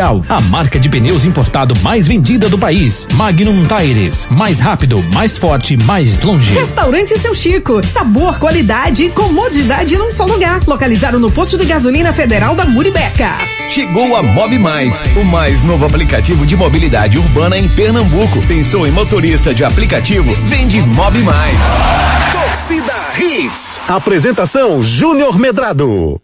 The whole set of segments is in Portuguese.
a marca de pneus importado mais vendida do país. Magnum Tires, mais rápido, mais forte, mais longe. Restaurante Seu Chico, sabor, qualidade e comodidade num só lugar. Localizado no posto de gasolina federal da Muribeca. Chegou a Mob Mais, o mais novo aplicativo de mobilidade urbana em Pernambuco. Pensou em motorista de aplicativo? Vende Mob Mais. Torcida Hits. Apresentação Júnior Medrado.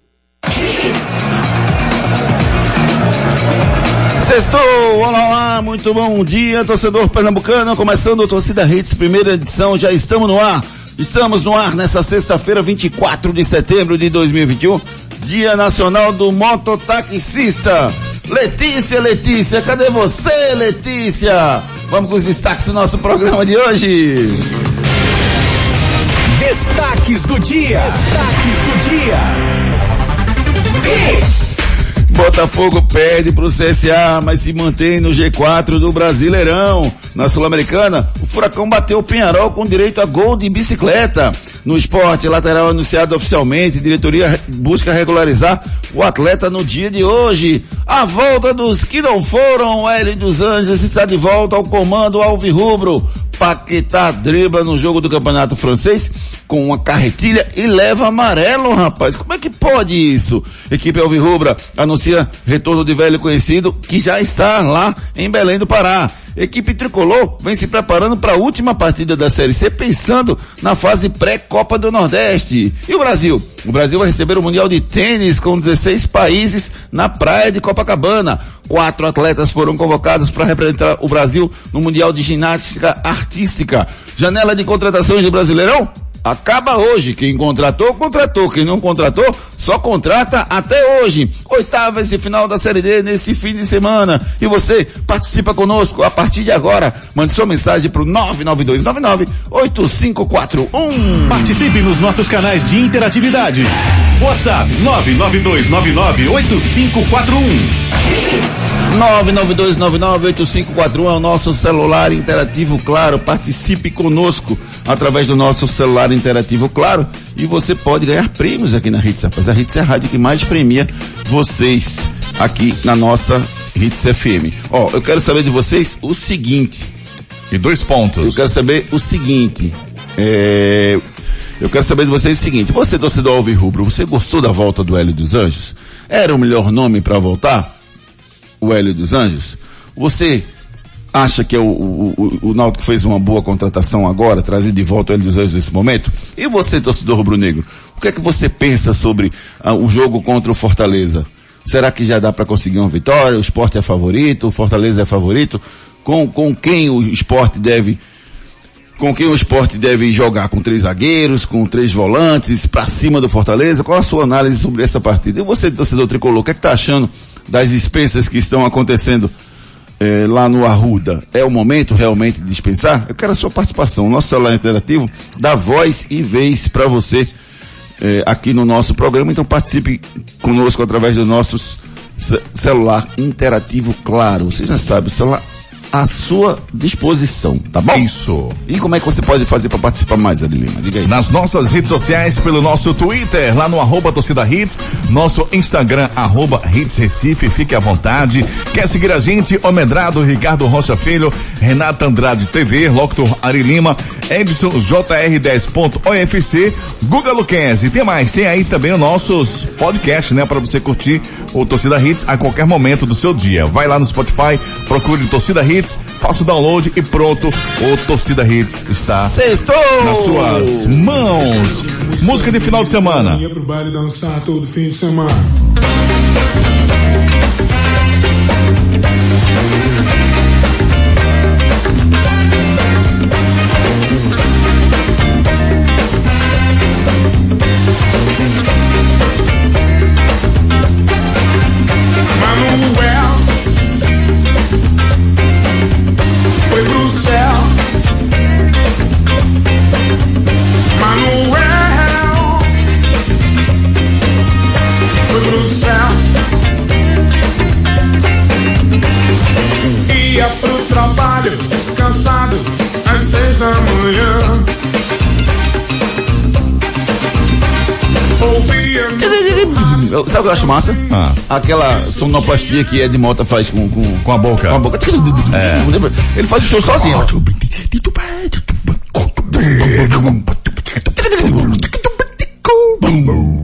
Sextou, olá, olá, muito bom dia, torcedor pernambucano, começando a Torcida Hits, primeira edição, já estamos no ar. Estamos no ar nessa sexta-feira, 24 de setembro de 2021, Dia Nacional do Mototaxista. Letícia, Letícia, cadê você, Letícia? Vamos com os destaques do nosso programa de hoje. Destaques do dia. Destaques do dia. Botafogo perde para o CSA, mas se mantém no G4 do Brasileirão. Na Sul-Americana, o Furacão bateu o Penharol com direito a gol de bicicleta. No esporte, lateral anunciado oficialmente, diretoria busca regularizar o atleta no dia de hoje. A volta dos que não foram, o Hélio dos Anjos está de volta ao comando alvirrubro. Paquetá dribla no jogo do Campeonato Francês com uma carretilha e leva amarelo, rapaz. Como é que pode isso? Equipe Alvirrubra anuncia retorno de velho conhecido que já está lá em Belém do Pará. Equipe Tricolor vem se preparando para a última partida da Série C, pensando na fase pré-Copa do Nordeste. E o Brasil? O Brasil vai receber o Mundial de Tênis com 16 países na praia de Copacabana. Quatro atletas foram convocados para representar o Brasil no Mundial de Ginástica Artística. Janela de contratações de Brasileirão? Acaba hoje. Quem contratou, contratou. Quem não contratou, só contrata até hoje. Oitavas e final da Série D nesse fim de semana. E você participa conosco a partir de agora. Mande sua mensagem para o 992998541. Participe nos nossos canais de interatividade. WhatsApp 992998541. 992998541 é o nosso celular interativo claro. Participe conosco através do nosso celular interativo claro e você pode ganhar prêmios aqui na Hits, rapaz. A Hits é a rádio que mais premia vocês aqui na nossa Hits FM. Ó, eu quero saber de vocês o seguinte. E dois pontos. Eu quero saber o seguinte. É, eu quero saber de vocês o seguinte. Você, torcedor Alves Rubro, você gostou da volta do Hélio dos Anjos? Era o melhor nome para voltar? O Hélio dos Anjos? Você acha que é o, o, o, Náutico fez uma boa contratação agora, trazer de volta o Hélio dos Anjos nesse momento? E você, torcedor rubro-negro, o que é que você pensa sobre ah, o jogo contra o Fortaleza? Será que já dá para conseguir uma vitória? O esporte é favorito? O Fortaleza é favorito? Com, com quem o esporte deve com quem o esporte deve jogar? Com três zagueiros, com três volantes, para cima do Fortaleza? Qual a sua análise sobre essa partida? E você, torcedor tricolor, o que é que tá achando das dispensas que estão acontecendo eh, lá no Arruda? É o momento realmente de dispensar? Eu quero a sua participação. O nosso celular interativo dá voz e vez para você eh, aqui no nosso programa. Então participe conosco através do nosso ce- celular interativo, claro. Você já sabe, o celular à sua disposição, tá bom? Isso. E como é que você pode fazer para participar mais, Ari Lima? Diga aí. Nas nossas redes sociais, pelo nosso Twitter, lá no arroba torcida hits, nosso Instagram, arroba hits Recife, fique à vontade. Quer seguir a gente? Omedrado, Ricardo Rocha Filho, Renata Andrade TV, Locutor Ari Lima, Edson JR10.ofc, Guga Luquezzi. Tem mais, tem aí também os nossos podcasts, né? Para você curtir o Torcida Hits a qualquer momento do seu dia. Vai lá no Spotify, procure Torcida Hits, faça o download e pronto, o Torcida Hits está Sextou! nas suas mãos. Música de final de semana. Baile dançar todo fim de semana. Sabe o que eu acho massa? Ah. Aquela sonoplastia que Ed Mota faz com, com, Com a boca. com a boca. Ele faz o show sozinho. ó.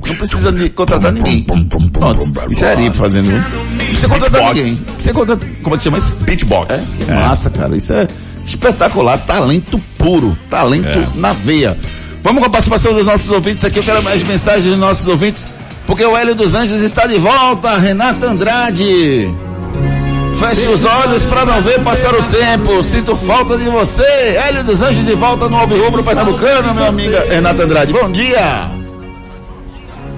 Não precisa de contratar ninguém. Pronto. Isso é Ari fazendo. Não precisa contratar Beatbox. ninguém. Você contrata, como é que chama isso? Beatbox. Que massa, cara. Isso é espetacular. Talento puro. Talento É. na veia. Vamos com a participação dos nossos ouvintes aqui. Eu quero mais mensagens dos nossos ouvintes. Porque o Hélio dos Anjos está de volta. Renata Andrade. Feche os olhos para não ver passar o tempo. Sinto falta de você. Hélio dos Anjos de volta no Alvo Rubro Pernambucano, meu amiga Renata Andrade. Bom dia.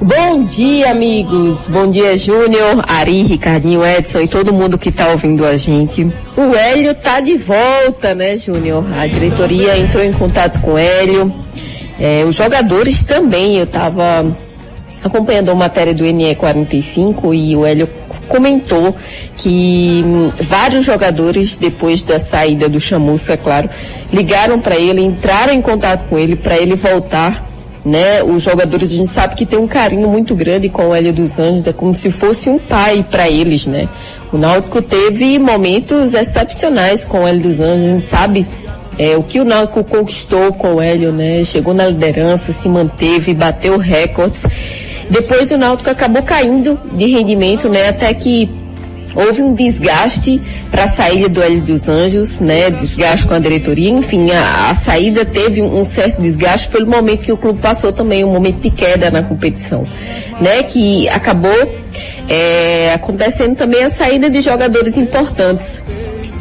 Bom dia, amigos. Bom dia, Júnior, Ari, Ricardinho, Edson e todo mundo que está ouvindo a gente. O Hélio tá de volta, né, Júnior? A diretoria entrou em contato com o Hélio. É, os jogadores também. Eu estava acompanhando a matéria do NE45 e o Hélio comentou que hum, vários jogadores, depois da saída do Chamusca, é claro, ligaram para ele, entraram em contato com ele para ele voltar né? Os jogadores a gente sabe que tem um carinho muito grande com o Hélio dos Anjos, é como se fosse um pai para eles, né? O Náutico teve momentos excepcionais com o Hélio dos Anjos, a gente sabe é, o que o Náutico conquistou com o Hélio, né? Chegou na liderança, se manteve, bateu recordes. Depois o Náutico acabou caindo de rendimento, né? Até que houve um desgaste para a saída do Hélio dos Anjos, né? Desgaste com a diretoria, enfim, a, a saída teve um, certo desgaste pelo momento que o clube passou também, um momento de queda na competição, né? Que acabou é, acontecendo também a saída de jogadores importantes.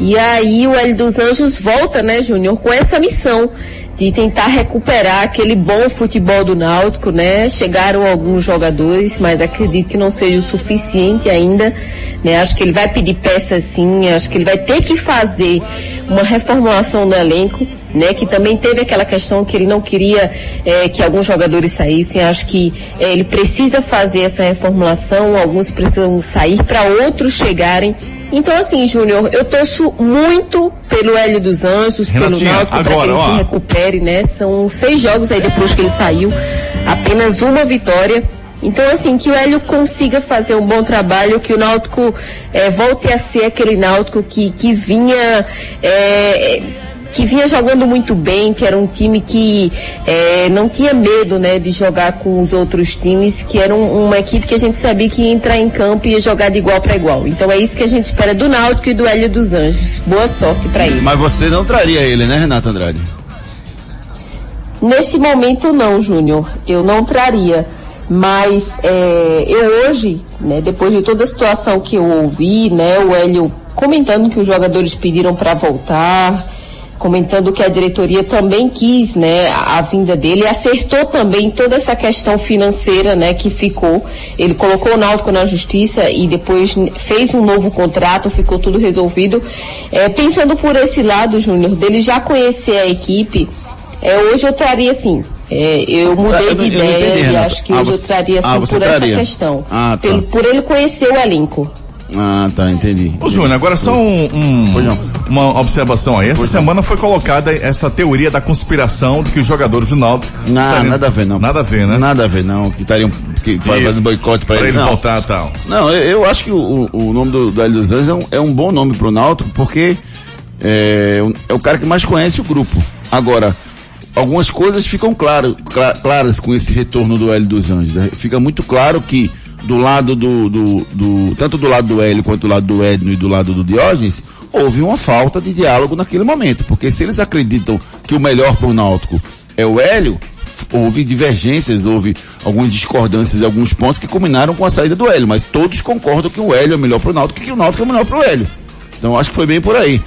E aí o Hélio dos Anjos volta, né, Júnior, com essa missão de tentar recuperar aquele bom futebol do Náutico, né? Chegaram alguns jogadores, mas acredito que não seja o suficiente ainda, né? Acho que ele vai pedir peças sim, acho que ele vai ter que fazer uma reformulação no elenco, né? Que também teve aquela questão que ele não queria eh, que alguns jogadores saíssem. Acho que eh, ele precisa fazer essa reformulação, alguns precisam sair para outros chegarem. Então, assim, Júnior, eu torço muito pelo Hélio dos Anjos, Renatinha, pelo Náutico, para que ele ó. se recupere, né? São seis jogos aí depois que ele saiu, apenas uma vitória. Então, assim, que o Hélio consiga fazer um bom trabalho, que o Náutico eh, volte a ser aquele Náutico que, que vinha. eh, que vinha jogando muito bem, que era um time que eh, não tinha medo né, de jogar com os outros times, que era um- uma equipe que a gente sabia que ia entrar em campo e ia jogar de igual para igual. Então é isso que a gente espera do Náutico e do Hélio dos Anjos. Boa sorte para ele. Mas você não traria ele, né, Renata Andrade? Nesse momento não, Júnior, eu não traria. Mas é, eu hoje, né, depois de toda a situação que eu ouvi, né, o Hélio comentando que os jogadores pediram para voltar, comentando que a diretoria também quis, né, a, vinda dele, acertou também toda essa questão financeira, né, que ficou. Ele colocou o Náutico na justiça e depois fez um novo contrato, ficou tudo resolvido. É, pensando por esse lado, Júnior, dele já conhecer a equipe, é, hoje eu traria assim, é, eu mudei Eu de eu ideia entendi, e acho que Ah, hoje você- eu traria ah, assim você por traria. essa questão. Ah, tá. Pelo- por ele conhecer o elenco. Ah, tá, entendi. Ô Júnior, agora só um, um- uma observação aí. Essa Pois não. semana foi colocada essa teoria da conspiração de que os jogadores do Náutico Não, estariam- nada a ver, não. Nada a ver, né? Nada a ver, não. Que estariam que fazendo boicote pra, Pra ele. ele Não. voltar e tal. Não, eu, eu acho que o, o- nome do, do Hélio dos Anjos é um, é um bom nome pro Náutico, porque é, é o cara que mais conhece o grupo. Agora, algumas coisas ficam claro, cla- claras com esse retorno do Hélio dos Anjos. né? Fica muito claro que do lado do, do, do- tanto do lado do Hélio quanto do lado do Edno e do lado do Diógenes, houve uma falta de diálogo naquele momento. Porque se eles acreditam que o melhor pro Náutico é o Hélio, houve divergências, houve algumas discordâncias alguns pontos que culminaram com a saída do Hélio, mas todos concordam que o Hélio é melhor pro Náutico e que o Náutico é melhor pro Hélio. Então acho que foi bem por aí.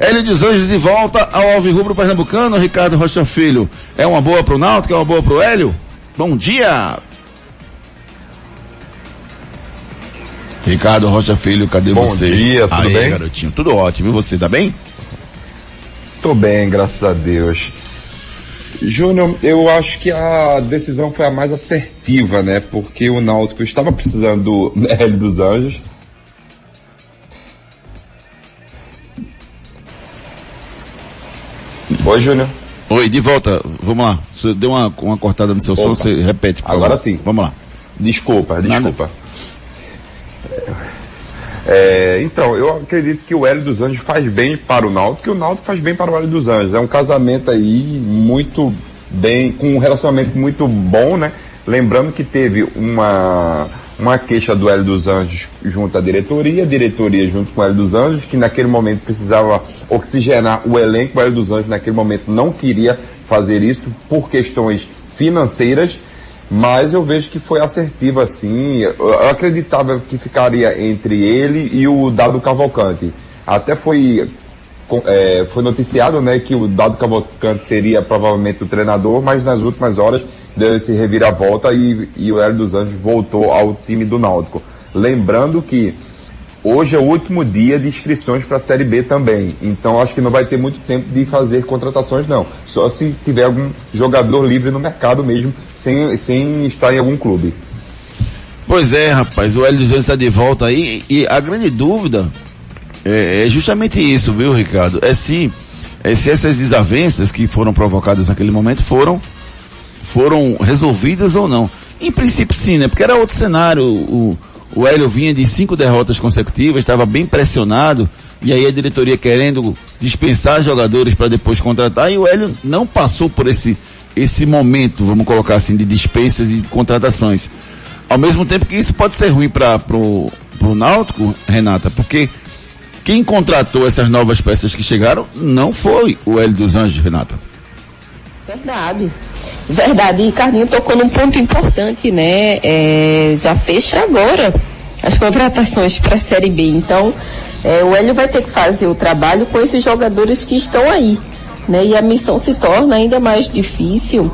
Hélio dos Anjos de volta ao Alvirrubro Pernambucano, Ricardo Rocha Filho. É uma boa pro Náutico, é uma boa pro Hélio? Bom dia! Ricardo Rocha Filho, cadê Bom você? dia, tudo Aí, bem? garotinho, tudo ótimo. E você, tá bem? Tô bem, graças a Deus. Júnior, eu acho que a decisão foi a mais assertiva, né? Porque o Náutico estava precisando do Hélio dos Anjos. Oi, Júnior. Oi, de volta. Vamos lá. Você deu uma, uma cortada no seu Opa. som, você repete. Agora favor. sim. Vamos lá. Desculpa, desculpa. É, é, então, eu acredito que o Hélio dos Anjos faz bem para o Náutico que o Náutico faz bem para o Hélio dos Anjos. É um casamento aí muito bem, com um relacionamento muito bom, né? Lembrando que teve uma uma queixa do Hélio dos Anjos junto à diretoria, diretoria junto com o Hélio dos Anjos, que naquele momento precisava oxigenar o elenco, o Hélio dos Anjos naquele momento não queria fazer isso por questões financeiras, mas eu vejo que foi assertiva assim. Eu acreditava que ficaria entre ele e o Dado Cavalcante. Até foi é, foi noticiado né, que o Dado Cavalcante seria provavelmente o treinador, mas nas últimas horas deu esse reviravolta e, e o Hélio dos Anjos voltou ao time do Náutico. Lembrando que hoje é o último dia de inscrições para a Série B também, então acho que não vai ter muito tempo de fazer contratações não, só se tiver algum jogador livre no mercado mesmo, sem, sem estar em algum clube. Pois é, rapaz, o Hélio dos Anjos está de volta aí e a grande dúvida é, é justamente isso, viu, Ricardo? É se, é se essas desavenças que foram provocadas naquele momento foram, foram resolvidas ou não. Em princípio sim, né? Porque era outro cenário. O, o Hélio vinha de cinco derrotas consecutivas, estava bem pressionado, e aí a diretoria querendo dispensar jogadores para depois contratar, e o Hélio não passou por esse, esse momento, vamos colocar assim, de dispensas e contratações. Ao mesmo tempo que isso pode ser ruim para pro Náutico, Renata, porque quem contratou essas novas peças que chegaram não foi o Hélio dos Anjos, Renata. Verdade. Verdade. E Carlinho tocou num ponto importante, né? É, já fecha agora as contratações para a Série B. Então, é, o Hélio vai ter que fazer o trabalho com esses jogadores que estão aí. Né? E a missão se torna ainda mais difícil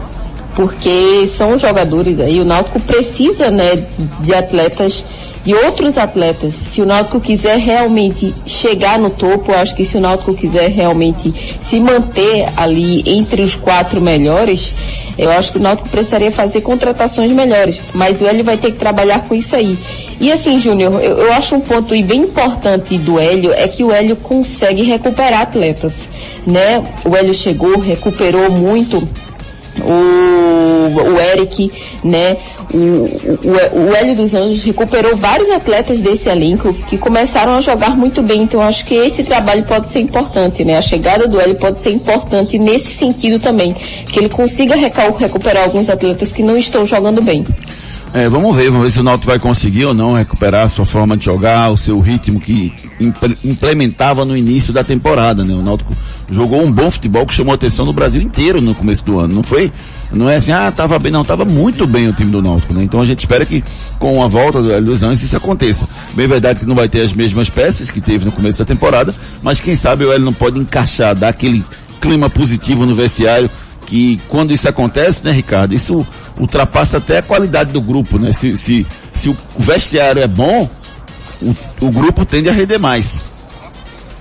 porque são jogadores aí, o Náutico precisa, né, de atletas de outros atletas. Se o Náutico quiser realmente chegar no topo, acho que se o Náutico quiser realmente se manter ali entre os quatro melhores, eu acho que o Náutico precisaria fazer contratações melhores. Mas o Hélio vai ter que trabalhar com isso aí. E assim, Júnior, eu, eu acho um ponto bem importante do Hélio é que o Hélio consegue recuperar atletas, né? O Hélio chegou, recuperou muito o, o Eric, né? O, o, o Hélio dos Anjos recuperou vários atletas desse elenco que começaram a jogar muito bem. Então acho que esse trabalho pode ser importante, né? A chegada do Hélio pode ser importante nesse sentido também, que ele consiga recuperar alguns atletas que não estão jogando bem. É, vamos ver, vamos ver se o Náutico vai conseguir ou não recuperar a sua forma de jogar, o seu ritmo que implementava no início da temporada, né? O Náutico jogou um bom futebol que chamou a atenção no Brasil inteiro no começo do ano. Não foi, não é assim, ah, tava bem, não, tava muito bem o time do Náutico, né? Então a gente espera que com a volta do dos Anjos isso aconteça. Bem verdade que não vai ter as mesmas peças que teve no começo da temporada, mas quem sabe o Hélio não pode encaixar, dar aquele clima positivo no vestiário que quando isso acontece, né, Ricardo, isso ultrapassa até a qualidade do grupo, né? Se, se, se o vestiário é bom, o, o grupo tende a render mais.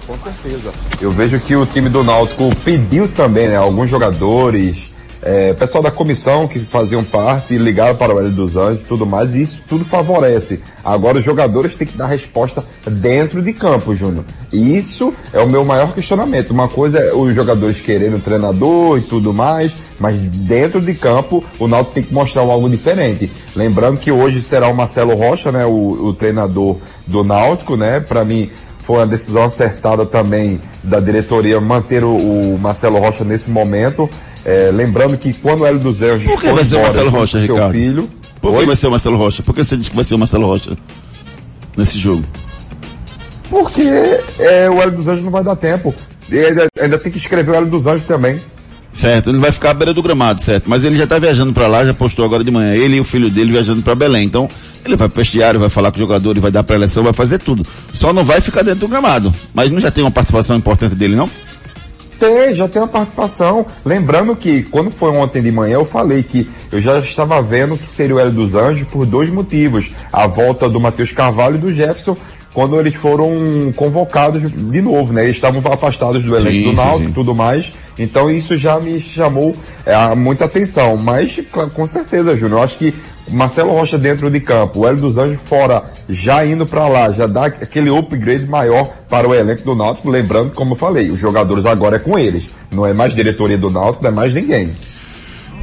Com certeza. Eu vejo que o time do Náutico pediu também, né, alguns jogadores, é, pessoal da comissão que faziam parte ligaram para o Hélio dos Anjos e tudo mais, e isso tudo favorece. Agora os jogadores têm que dar resposta dentro de campo, Júnior. E isso é o meu maior questionamento. Uma coisa é os jogadores querendo treinador e tudo mais, mas dentro de campo o Náutico tem que mostrar algo diferente. Lembrando que hoje será o Marcelo Rocha, né, o, o treinador do Náutico, né? Para mim foi uma decisão acertada também da diretoria manter o, o Marcelo Rocha nesse momento. É, lembrando que quando o Hélio dos Anjos Por que vai ser o Marcelo Rocha, seu Ricardo? filho, Por que vai ser o Marcelo Rocha? Por que você diz que vai ser o Marcelo Rocha nesse jogo? porque é, o Hélio dos Anjos não vai dar tempo. E ainda, ainda tem que escrever o Hélio dos Anjos também. Certo, ele vai ficar à beira do gramado, certo? Mas ele já está viajando para lá, já postou agora de manhã. Ele e o filho dele viajando para Belém. Então, ele vai pro vestiário, vai falar com o jogador, vai dar pré-eleção, vai fazer tudo. Só não vai ficar dentro do gramado. Mas não já tem uma participação importante dele, não? Tem, já tem uma participação. Lembrando que quando foi ontem de manhã eu falei que eu já estava vendo que seria o Hélio dos Anjos por dois motivos. A volta do Matheus Carvalho e do Jefferson quando eles foram convocados de novo, né? Eles estavam afastados do elenco do Náutico e tudo mais. Então isso já me chamou é, muita atenção. Mas com certeza, Júnior, eu acho que Marcelo Rocha dentro de campo, o Hélio dos Anjos fora, já indo para lá, já dá aquele upgrade maior para o elenco do Náutico. Lembrando, como eu falei, os jogadores agora é com eles. Não é mais diretoria do Náutico, não é mais ninguém.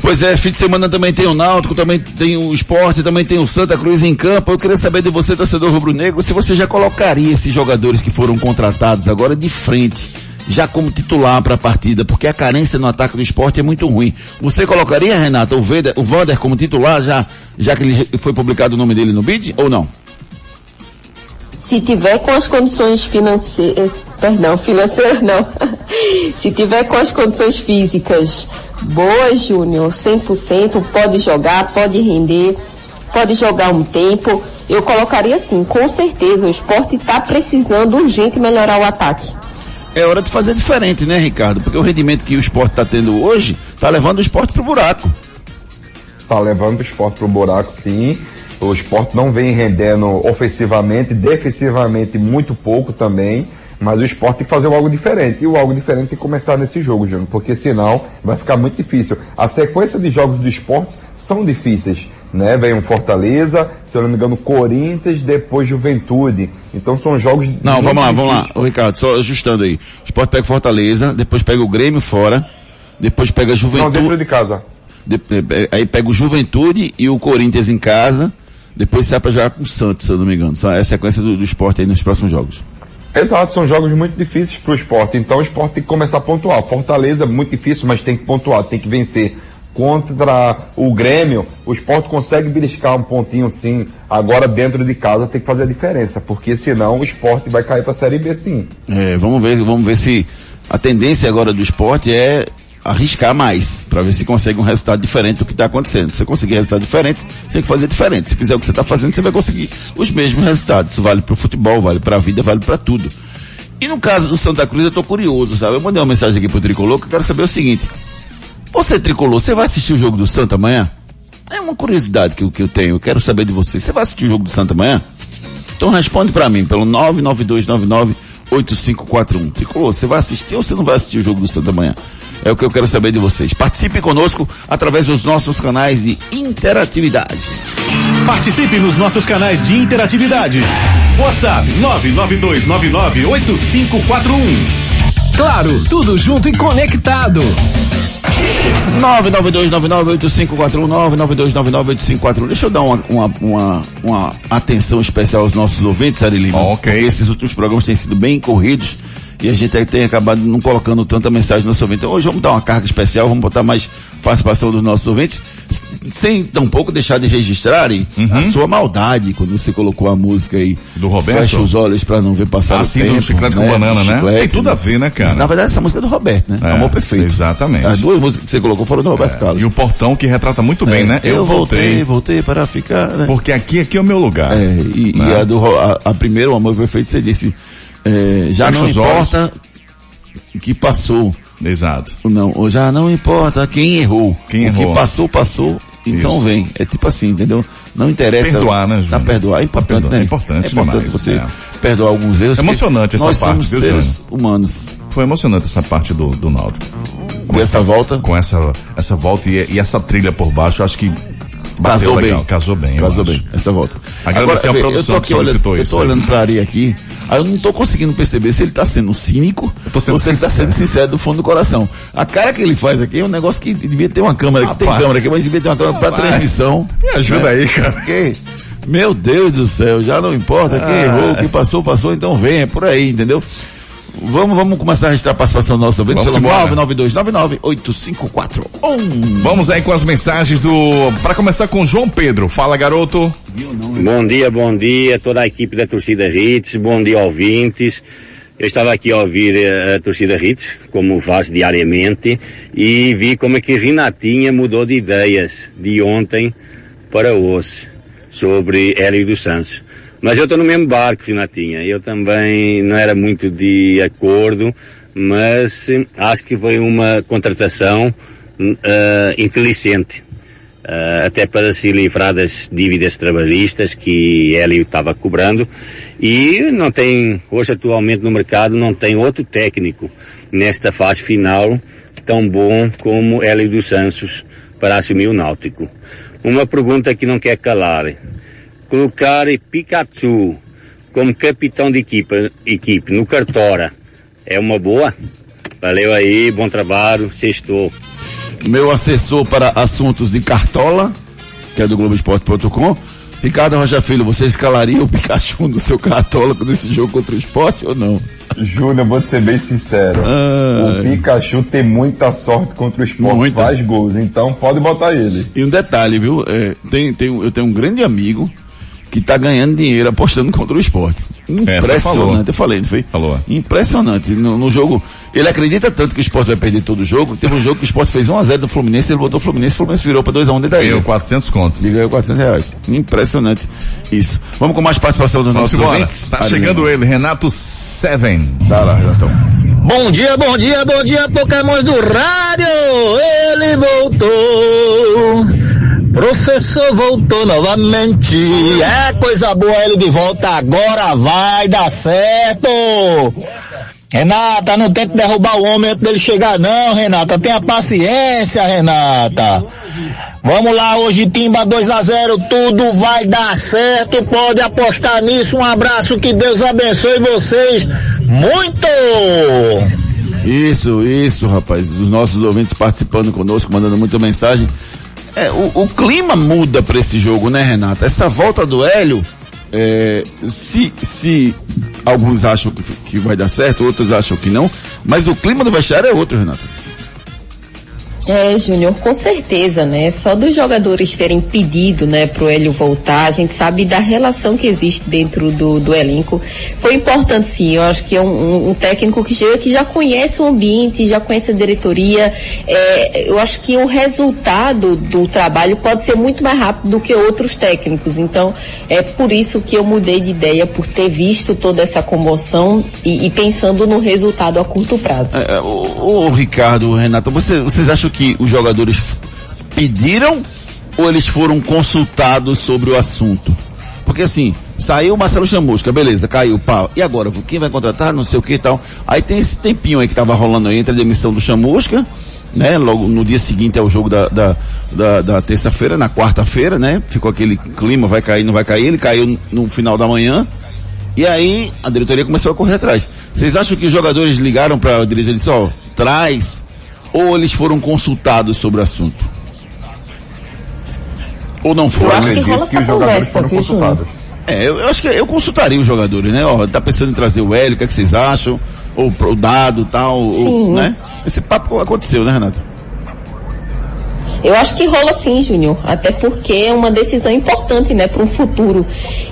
Pois é, fim de semana também tem o Náutico, também tem o Esporte, também tem o Santa Cruz em campo. Eu queria saber de você, torcedor rubro-negro, se você já colocaria esses jogadores que foram contratados agora de frente, já como titular para a partida, porque a carência no ataque do esporte é muito ruim. Você colocaria, Renata, o, Vader, o Vander como titular, já, já que ele foi publicado o nome dele no bid, ou não? Se tiver com as condições financeiras, perdão, financeiras não. Se tiver com as condições físicas boas, Júnior, 100%, pode jogar, pode render, pode jogar um tempo. Eu colocaria assim, com certeza, o esporte está precisando urgente melhorar o ataque. É hora de fazer diferente, né, Ricardo? Porque o rendimento que o esporte está tendo hoje está levando o esporte pro buraco. Tá levando o esporte pro buraco, sim. O esporte não vem rendendo ofensivamente, defensivamente muito pouco também. Mas o esporte tem que fazer algo diferente. E o algo diferente tem que começar nesse jogo, Júnior, porque senão vai ficar muito difícil. A sequência de jogos do esporte são difíceis. Né? Vem um Fortaleza, se eu não me engano, Corinthians, depois Juventude. Então são jogos. Não, vamos lá, vamos lá. Ricardo, só ajustando aí. O esporte pega Fortaleza, depois pega o Grêmio fora, depois pega Juventude. Não, dentro de casa. De, aí pega o Juventude e o Corinthians em casa, depois sai para jogar com o Santos, se eu não me engano. É a sequência do, do esporte aí nos próximos jogos. Exato, são jogos muito difíceis para o esporte. Então o esporte tem que começar a pontuar. Fortaleza, muito difícil, mas tem que pontuar, tem que vencer. Contra o Grêmio, o esporte consegue beliscar um pontinho sim. Agora dentro de casa tem que fazer a diferença, porque senão o esporte vai cair para a Série B sim. É, vamos ver, vamos ver se a tendência agora do esporte é arriscar mais, para ver se consegue um resultado diferente do que está acontecendo. Se você conseguir resultados diferentes, você tem que fazer diferente. Se fizer o que você está fazendo, você vai conseguir os mesmos resultados. Isso vale para o futebol, vale para a vida, vale para tudo. E no caso do Santa Cruz, eu estou curioso, sabe? Eu mandei uma mensagem aqui pro Tricolor que eu quero saber o seguinte. Você, Tricolor, você vai assistir o jogo do Santa amanhã? É uma curiosidade que, que eu tenho, eu quero saber de você. Você vai assistir o jogo do Santa amanhã? Então responde para mim pelo 99299 8541. Tricolor, você vai assistir ou você não vai assistir o jogo do Santa amanhã? É o que eu quero saber de vocês. Participe conosco através dos nossos canais de interatividade. Participe nos nossos canais de interatividade. WhatsApp 992998541. Claro, tudo junto e conectado. 992998541 Deixa eu dar uma, uma, uma, uma, atenção especial aos nossos ouvintes, Ari Lima. Ok. Porque esses últimos programas têm sido bem corridos e a gente tem acabado não colocando tanta mensagem no nosso ouvinte. Então, hoje vamos dar uma carga especial, vamos botar mais participação dos nossos ouvintes, sem tampouco deixar de registrarem uhum. a sua maldade quando você colocou a música aí. Do Roberto? Fecha os olhos para não ver passar assim, o tempo. do chiclete né? com banana, né? Chiclete, tem tudo a ver, né, cara? Na verdade, essa música é do Roberto, né? É, Amor Perfeito. Exatamente. As duas músicas que você colocou foram do Roberto é, Carlos. E o Portão que retrata muito bem, é, né? Eu, eu voltei, voltei, voltei para ficar, né? Porque aqui, aqui é o meu lugar. É, e, né? e a, do, a, a primeira, o Amor Perfeito, você disse, é, já Fecha não importa olhos que passou. Exato. Não, já não importa quem errou. Quem o errou. que passou, passou. Então Isso. vem. É tipo assim, entendeu? Não interessa. Perdoar, né, Júnior? Tá perdoar. É importante, né? É importante, é importante demais, você é. perdoar alguns erros. É emocionante essa nós parte, somos viu, seres humanos. Foi emocionante essa parte do, do Náutico. Com essa, essa, volta? Com essa, essa volta e, e essa trilha por baixo, acho que Casou legal. bem. Casou bem. Casou bem, essa volta. Agradecer Agora, a produção que solicitou olhando, isso. Eu tô olhando pra Ari aqui, aí eu não tô conseguindo perceber se ele tá sendo cínico sendo ou se ele tá sendo sincero do fundo do coração. A cara que ele faz aqui é um negócio que devia ter uma câmera, que tem câmera aqui, mas devia ter uma câmera pra transmissão. Me ajuda né? aí, cara. Porque, meu Deus do céu, já não importa quem Ah. errou, quem passou, passou, então vem, é por aí, entendeu? Vamos, vamos começar a registrar a participação do nosso ouvinte Vamos pelo embora. 992998541. Vamos aí com as mensagens do. Para começar com o João Pedro. Fala, garoto. Bom dia, bom dia, toda a equipe da torcida Hits, bom dia ouvintes. Eu estava aqui a ouvir eh, a torcida Hits, como faz diariamente, e vi como é que Renatinha mudou de ideias de ontem para hoje sobre Hélio dos Santos. Mas eu estou no mesmo barco, Renatinha. Eu também não era muito de acordo, mas eh, acho que foi uma contratação eh, inteligente. Uh, até para se livrar das dívidas trabalhistas que Hélio estava cobrando e não tem, hoje atualmente no mercado não tem outro técnico nesta fase final tão bom como Hélio dos Santos para assumir o Náutico. Uma pergunta que não quer calar. Colocar Pikachu como capitão de equipa, equipe no Cartora é uma boa? Valeu aí, bom trabalho, sextou. meu assessor para assuntos de cartola, que é do Globoesporte.com. Ricardo Rocha Filho, você escalaria o Pikachu no seu cartólogo nesse jogo contra o esporte ou não? Júnior, vou te ser bem sincero. Ah. O Pikachu tem muita sorte contra o esporte, Muita. faz gols, então pode botar ele. E um detalhe, viu? É, tem, tem, eu tenho um grande amigo que tá ganhando dinheiro apostando contra o esporte. É. Impressionante, eu falei, não foi? Falou. Impressionante. No, no jogo, ele acredita tanto que o esporte vai perder todo o jogo. Teve um jogo que o esporte fez 1x0 no Fluminense, ele botou o Fluminense, o Fluminense virou pra 2x1 dentro da ilha. Eu, 400 contos. E ganhou 400 reais. Impressionante isso. Vamos com mais participação dos Vamos nossos embora. ouvintes? Tá chegando ele, Renato Seven. Tá lá, Renatão. Bom dia, bom dia, bom dia, Pokémons do rádio! Ele voltou! Professor voltou novamente. É coisa boa ele de volta, agora vai dar certo! Renata, não tente derrubar o homem antes dele chegar não, Renata. Tenha paciência, Renata. Vamos lá, hoje Timba 2 a 0 tudo vai dar certo, pode apostar nisso. Um abraço, que Deus abençoe vocês muito! Isso, isso, rapaz. Os nossos ouvintes participando conosco, mandando muita mensagem. É, o, o clima muda para esse jogo, né, Renata? Essa volta do Hélio, é, se, se alguns acham que, que vai dar certo, outros acham que não, mas o clima do vestiário é outro, Renata. É, Júnior, com certeza, né? Só dos jogadores terem pedido, né, pro Hélio voltar, a gente sabe da relação que existe dentro do, do elenco. Foi importante sim, eu acho que é um, um- um técnico que chega, que já conhece o ambiente, já conhece a diretoria. É, eu acho que o resultado do trabalho pode ser muito mais rápido do que outros técnicos. Então, é por isso que eu mudei de ideia, por ter visto toda essa comoção e, e pensando no resultado a curto prazo. É, é, o Ricardo, Renato, você- vocês acham que os jogadores pediram ou eles foram consultados sobre o assunto? Porque assim, saiu o Marcelo Chamusca, beleza, caiu, pau. E agora, quem vai contratar, não sei o que e tal. Aí tem esse tempinho aí que tava rolando aí entre a demissão do Chamusca, né? Logo no dia seguinte é o jogo da, da, da, da terça-feira, na quarta-feira, né? Ficou aquele clima, vai cair, não vai cair. Ele caiu no final da manhã. E aí a diretoria começou a correr atrás. Vocês acham que os jogadores ligaram para a diretoria e disseram, ó, traz, ou eles foram consultados sobre o assunto? Ou não foram? Eu acho que rola essa conversa, viu, Júnior? É, eu, eu acho que eu consultaria os jogadores, né? Ó, tá pensando em trazer o Hélio, o que, é que vocês acham? Ou o dado tal, ou, Sim. né? Esse papo aconteceu, né, Renato? Eu acho que rola sim, Júnior, até porque é uma decisão importante, né, para um futuro.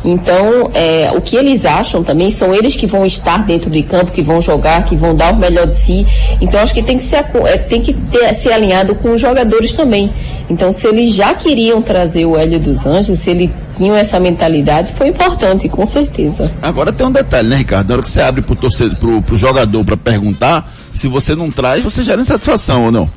Então, é, o que eles acham também são eles que vão estar dentro de campo, que vão jogar, que vão dar o melhor de si. Então, acho que tem que ser, é, tem que ter, ser alinhado com os jogadores também. Então, se eles já queriam trazer o Hélio dos Anjos, se eles tinham essa mentalidade, foi importante, com certeza. Agora tem um detalhe, né, Ricardo? Na hora que você abre pro torcedor, pro, pro jogador para perguntar, se você não traz, você gera insatisfação ou não?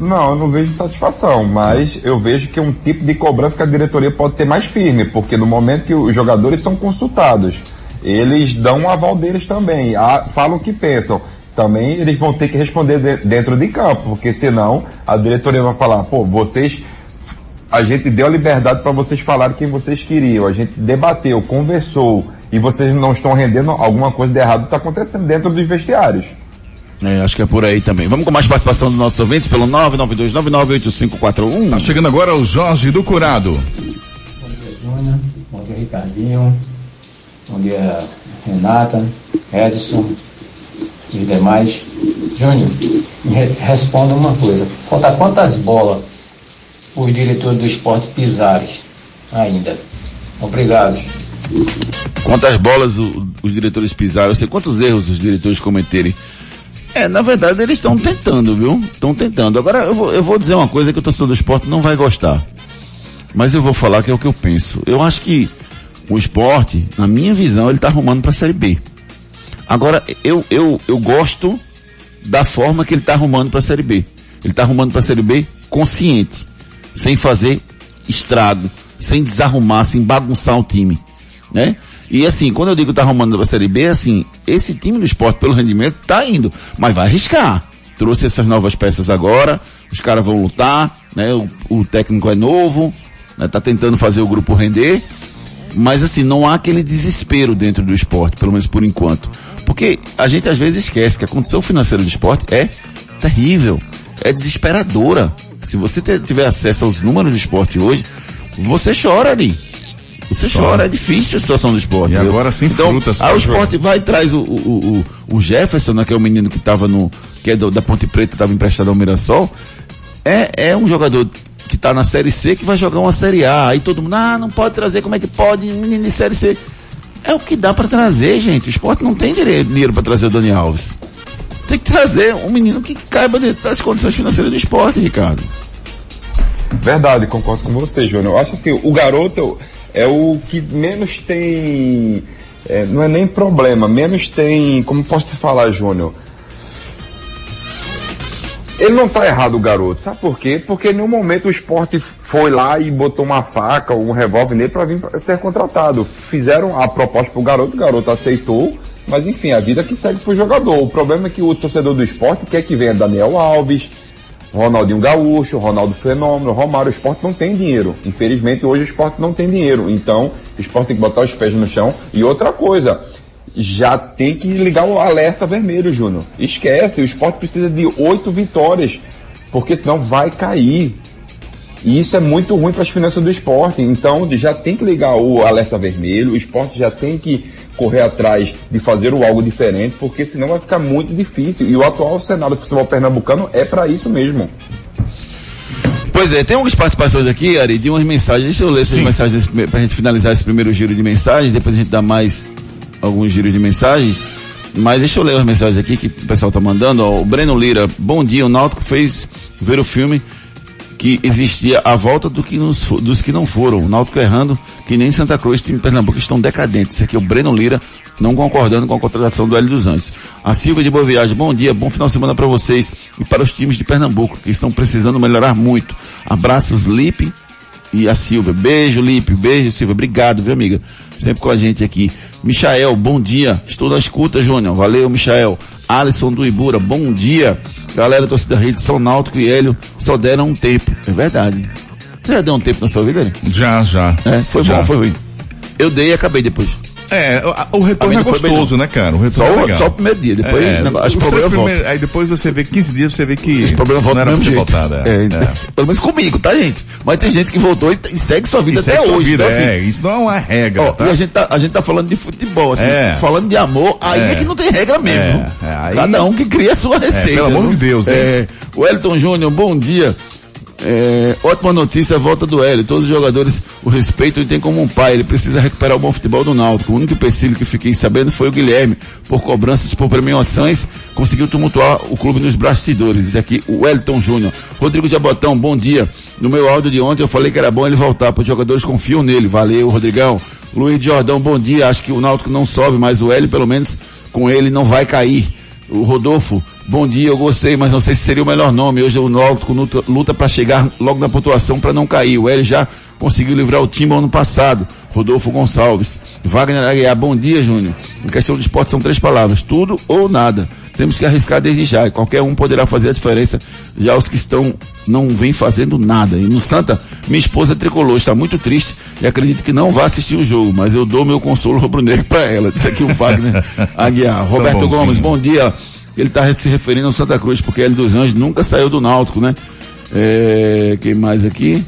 Não, eu não vejo satisfação, mas eu vejo que é um tipo de cobrança que a diretoria pode ter mais firme, porque no momento que os jogadores são consultados, eles dão um aval deles também, ah, falam o que pensam. Também eles vão ter que responder de- dentro de campo, porque senão a diretoria vai falar, pô, vocês a gente deu a liberdade para vocês falarem quem vocês queriam, a gente debateu, conversou, e vocês não estão rendendo, alguma coisa de errado está acontecendo dentro dos vestiários. É, acho que é por aí também. Vamos com mais participação dos nossos ouvintes pelo 992998541. Tá chegando agora o Jorge do Curado. Júnior, bom dia Ricardinho, bom dia Renata, Edson e os demais. Júnior, re- responda uma coisa, falta quantas bolas os diretores do esporte pisarem ainda? Obrigado. Quantas bolas o- os diretores pisaram, eu sei quantos erros os diretores cometerem. É, na verdade eles estão tentando, viu? Estão tentando. Agora eu vou, eu vou dizer uma coisa que o torcedor do esporte não vai gostar. Mas eu vou falar que é o que eu penso. Eu acho que o esporte, na minha visão, ele está arrumando para a Série B. Agora, eu, eu, eu gosto da forma que ele está arrumando para a Série B. Ele está arrumando para a Série B consciente, sem fazer estrago, sem desarrumar, sem bagunçar o time, né? E assim, quando eu digo tá arrumando a Série B, assim, esse time do esporte pelo rendimento tá indo, mas vai arriscar. Trouxe essas novas peças agora, os caras vão lutar, né? O, o técnico é novo, né? tá tentando fazer o grupo render, mas assim, não há aquele desespero dentro do esporte, pelo menos por enquanto. Porque a gente às vezes esquece que a condição financeira do esporte é terrível. é desesperadora. Se você tiver acesso aos números do esporte hoje, você chora ali. Você Chora. chora, é difícil a situação do esporte. E entendeu? agora sem então, frutas Aí o jogar. esporte vai e traz o, o, o, o Jefferson, né, que é o menino que estava no, que é do- da Ponte Preta, estava emprestado ao Mirassol. É, é um jogador que está na Série C que vai jogar uma Série A. Aí todo mundo, ah, não pode trazer, como é que pode, menino de Série C. É o que dá para trazer, gente. O esporte não tem dinheiro para trazer o Dani Alves. Tem que trazer um menino que caiba dentro das condições financeiras do esporte, Ricardo. Verdade, concordo com você, Júnior. Eu acho assim, o garoto é o que menos tem. é, não é nem problema, menos tem. Como posso te falar, Júnior? Ele não tá errado, o garoto. Sabe por quê? Porque em nenhum momento o esporte foi lá e botou uma faca ou um revólver nele para vir ser contratado. Fizeram a proposta pro garoto, o garoto aceitou. Mas enfim, a vida que segue pro jogador. O problema é que o torcedor do esporte quer que venha Daniel Alves, Ronaldinho Gaúcho, Ronaldo Fenômeno, Romário, o esporte não tem dinheiro. Infelizmente hoje o esporte não tem dinheiro. Então o esporte tem que botar os pés no chão. E outra coisa, já tem que ligar o alerta vermelho, Júnior. Esquece, o esporte precisa de oito vitórias, porque senão vai cair. E isso é muito ruim para as finanças do esporte. Então já tem que ligar o alerta vermelho, o esporte já tem que correr atrás de fazer o algo diferente, porque senão vai ficar muito difícil. E o atual cenário do futebol pernambucano é para isso mesmo. Pois é, tem algumas participações aqui, Ari, de umas mensagens. Deixa eu ler essas Sim. mensagens pra gente finalizar esse primeiro giro de mensagens, depois a gente dá mais alguns giros de mensagens. Mas deixa eu ler as mensagens aqui que o pessoal tá mandando. Ó, o Breno Lira, bom dia, o Náutico fez ver o filme que existia a volta do que nos dos que não foram. O Náutico errando, que nem Santa Cruz, de Pernambuco estão decadentes. Esse aqui é o Breno Lira, não concordando com a contratação do Hélio dos Anjos. A Silvia de Boa Viagem, bom dia, bom final de semana para vocês e para os times de Pernambuco, que estão precisando melhorar muito. Abraços, Lipe e a Silvia. Beijo, Lipe, beijo, Silvia. Obrigado, viu, amiga? Sempre com a gente aqui. Michael, bom dia. Estou na escuta, Júnior. Valeu, Michael. Alisson do Ibura, bom dia. Galera, torcida Rede, São Náutico e Hélio só deram um tempo. É verdade. Você já deu um tempo na sua vida, né? Já, já. É, foi Já. bom, foi ruim. Eu dei e acabei depois. É, o, retorno é gostoso, né, cara? O retorno Só, é só o primeiro dia, depois É, negócio- os os problemas voltam. primeiros- Aí depois você vê 15 dias, você vê que Esse problema volta não era pra voltado. É, É, é. Pelo menos comigo, tá, gente? Mas tem gente que voltou e, e segue sua vida Isso até hoje. vida, então, assim, é, isso não é uma regra, Ó, tá? E a gente, tá, a gente tá falando de futebol, assim, É. falando de amor, aí é. É. que não tem regra mesmo. Aí- Cada um que cria a sua receita. pelo amor viu? de Deus? É, o Elton Júnior, bom dia. É, ótima notícia, volta do Hélio. Todos os jogadores o respeitam e tem como um pai. Ele precisa recuperar o bom futebol do Náutico. O único empecilho que fiquei sabendo foi o Guilherme. Por cobranças, por premiações, conseguiu tumultuar o clube nos bastidores. Diz aqui o Elton Júnior. Rodrigo Jabotão, bom dia. No meu áudio de ontem eu falei que era bom ele voltar, porque os jogadores confiam nele. Valeu, Rodrigão. Luiz Jordão, bom dia. Acho que o Náutico não sobe, mas o Hélio, pelo menos, com ele não vai cair. O Rodolfo, bom dia, eu gostei, mas não sei se seria o melhor nome. Hoje o Náutico luta, luta para chegar logo na pontuação para não cair. O Hélio já conseguiu livrar o time ano passado. Rodolfo Gonçalves. Wagner Aguiar, bom dia, Júnior. Em questão de esporte são três palavras, tudo ou nada. Temos que arriscar desde já, e qualquer um poderá fazer a diferença, já os que estão não vêm fazendo nada. E no Santa, minha esposa tricolor está muito triste e acredito que não vai assistir o jogo, mas eu dou meu consolo rubro-negro para ela. Disse aqui o Wagner Aguiar. Roberto bonzinho. Gomes, bom dia. Ele está se referindo ao Santa Cruz, porque ele dos Anjos nunca saiu do Náutico, né? É, quem mais aqui?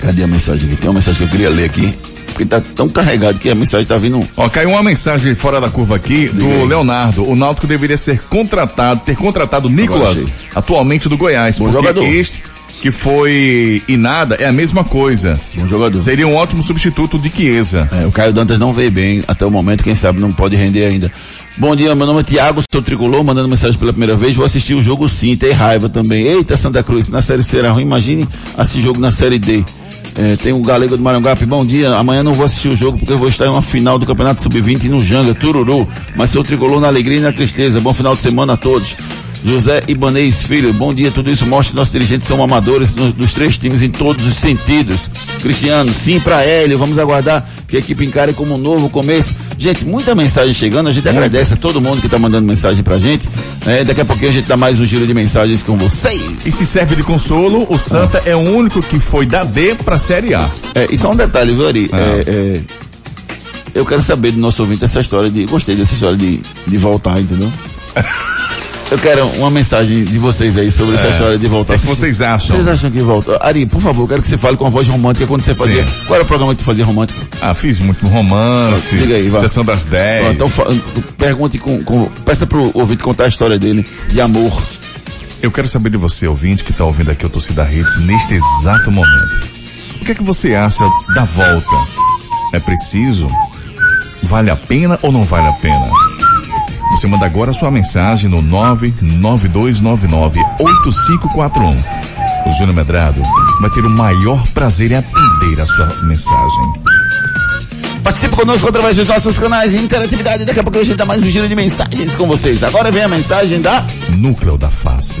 Cadê a mensagem aqui? Tem uma mensagem que eu queria ler aqui. Porque tá tão carregado que a mensagem tá vindo. Ó, caiu uma mensagem fora da curva aqui do Diga. Leonardo. O Náutico deveria ser contratado, ter contratado Nicolas, atualmente do Goiás. Bom jogador. este que foi e nada é a mesma coisa. Bom jogador. Seria um ótimo substituto de Chiesa. É, o Caio Dantas não veio bem até o momento, quem sabe não pode render ainda. Bom dia, meu nome é Tiago, sou tricolor, mandando mensagem pela primeira vez. Vou assistir o jogo sim, tem raiva também. Eita, Santa Cruz, na série C era ruim, imagine assistir jogo na série D. É, tem o Galego do Maranguape, bom dia. Amanhã não vou assistir o jogo porque eu vou estar em uma final do Campeonato Sub-20 no Janga, Tururu. Mas sou tricolor na alegria e na tristeza. Bom final de semana a todos. José Ibanez Filho, bom dia. Tudo isso mostra que nossos dirigentes são amadores no- dos três times em todos os sentidos. Cristiano, sim para Hélio. Vamos aguardar que a equipe encare como um novo começo. Gente, muita mensagem chegando. A gente agradece a todo mundo que está mandando mensagem pra gente. É, daqui a pouquinho a gente dá mais um giro de mensagens com vocês. E se serve de consolo, o Santa é o único que foi da D pra Série A. É, e só um detalhe, viu, Ari? Ah. É, é, eu quero saber do nosso ouvinte essa história de. Gostei dessa história de, de voltar, entendeu? Eu quero uma mensagem de vocês aí sobre essa É. história de voltar. O que é que vocês acham? Vocês acham que volta? Ari, por favor, eu quero que você fale com a voz romântica quando você fazia. Sim. Qual era o programa que tu fazia romântico? Ah, fiz muito romance, Diga aí, vai. sessão das 10. Ó, Então pergunte com, com. Peça pro ouvinte contar a história dele de amor. Eu quero saber de você, ouvinte, que está ouvindo aqui o Torcida Hits neste exato momento. O que é que você acha da volta? É preciso? Vale a pena ou não vale a pena? Você manda agora sua mensagem no 992998541. O Júnior Medrado vai ter o maior prazer em atender a sua mensagem. Participe conosco através dos nossos canais de interatividade. Daqui a pouco a gente dá mais um giro de mensagens com vocês. Agora vem a mensagem da. Núcleo da face.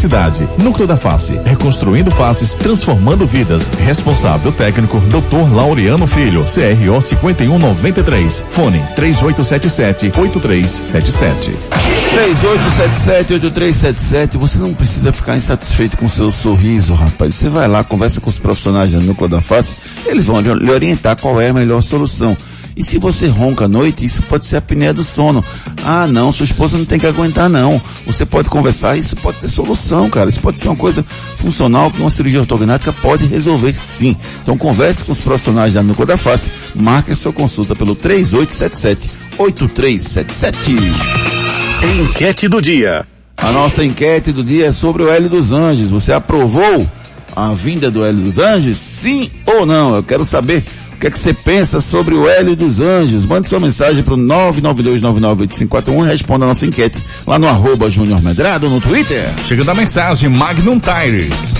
Núcleo da Face, reconstruindo faces, transformando vidas. Responsável técnico, Dr. Laureano Filho, CRO 5193. Fone 3877-8377. 3877-8377. Você não precisa ficar insatisfeito com seu sorriso, rapaz. Você vai lá, conversa com os profissionais da Núcleo da Face, eles vão lhe orientar qual é a melhor solução. E se você ronca à noite, isso pode ser a apneia do sono. Ah, não, sua esposa não tem que aguentar, não. Você pode conversar, isso pode ter solução, cara. Isso pode ser uma coisa funcional que uma cirurgia ortognática pode resolver, sim. Então converse com os profissionais da Núcleo da Face. Marque a sua consulta pelo 3877-8377. Enquete do dia. A nossa enquete do dia é sobre o Hélio dos Anjos. Você aprovou a vinda do Hélio dos Anjos? Sim ou não? Eu quero saber que é que você pensa sobre o Hélio dos Anjos. Mande sua mensagem para o 992998541 e responda a nossa enquete lá no arroba Júnior Medrado no Twitter. Chegando a mensagem Magnum Tires.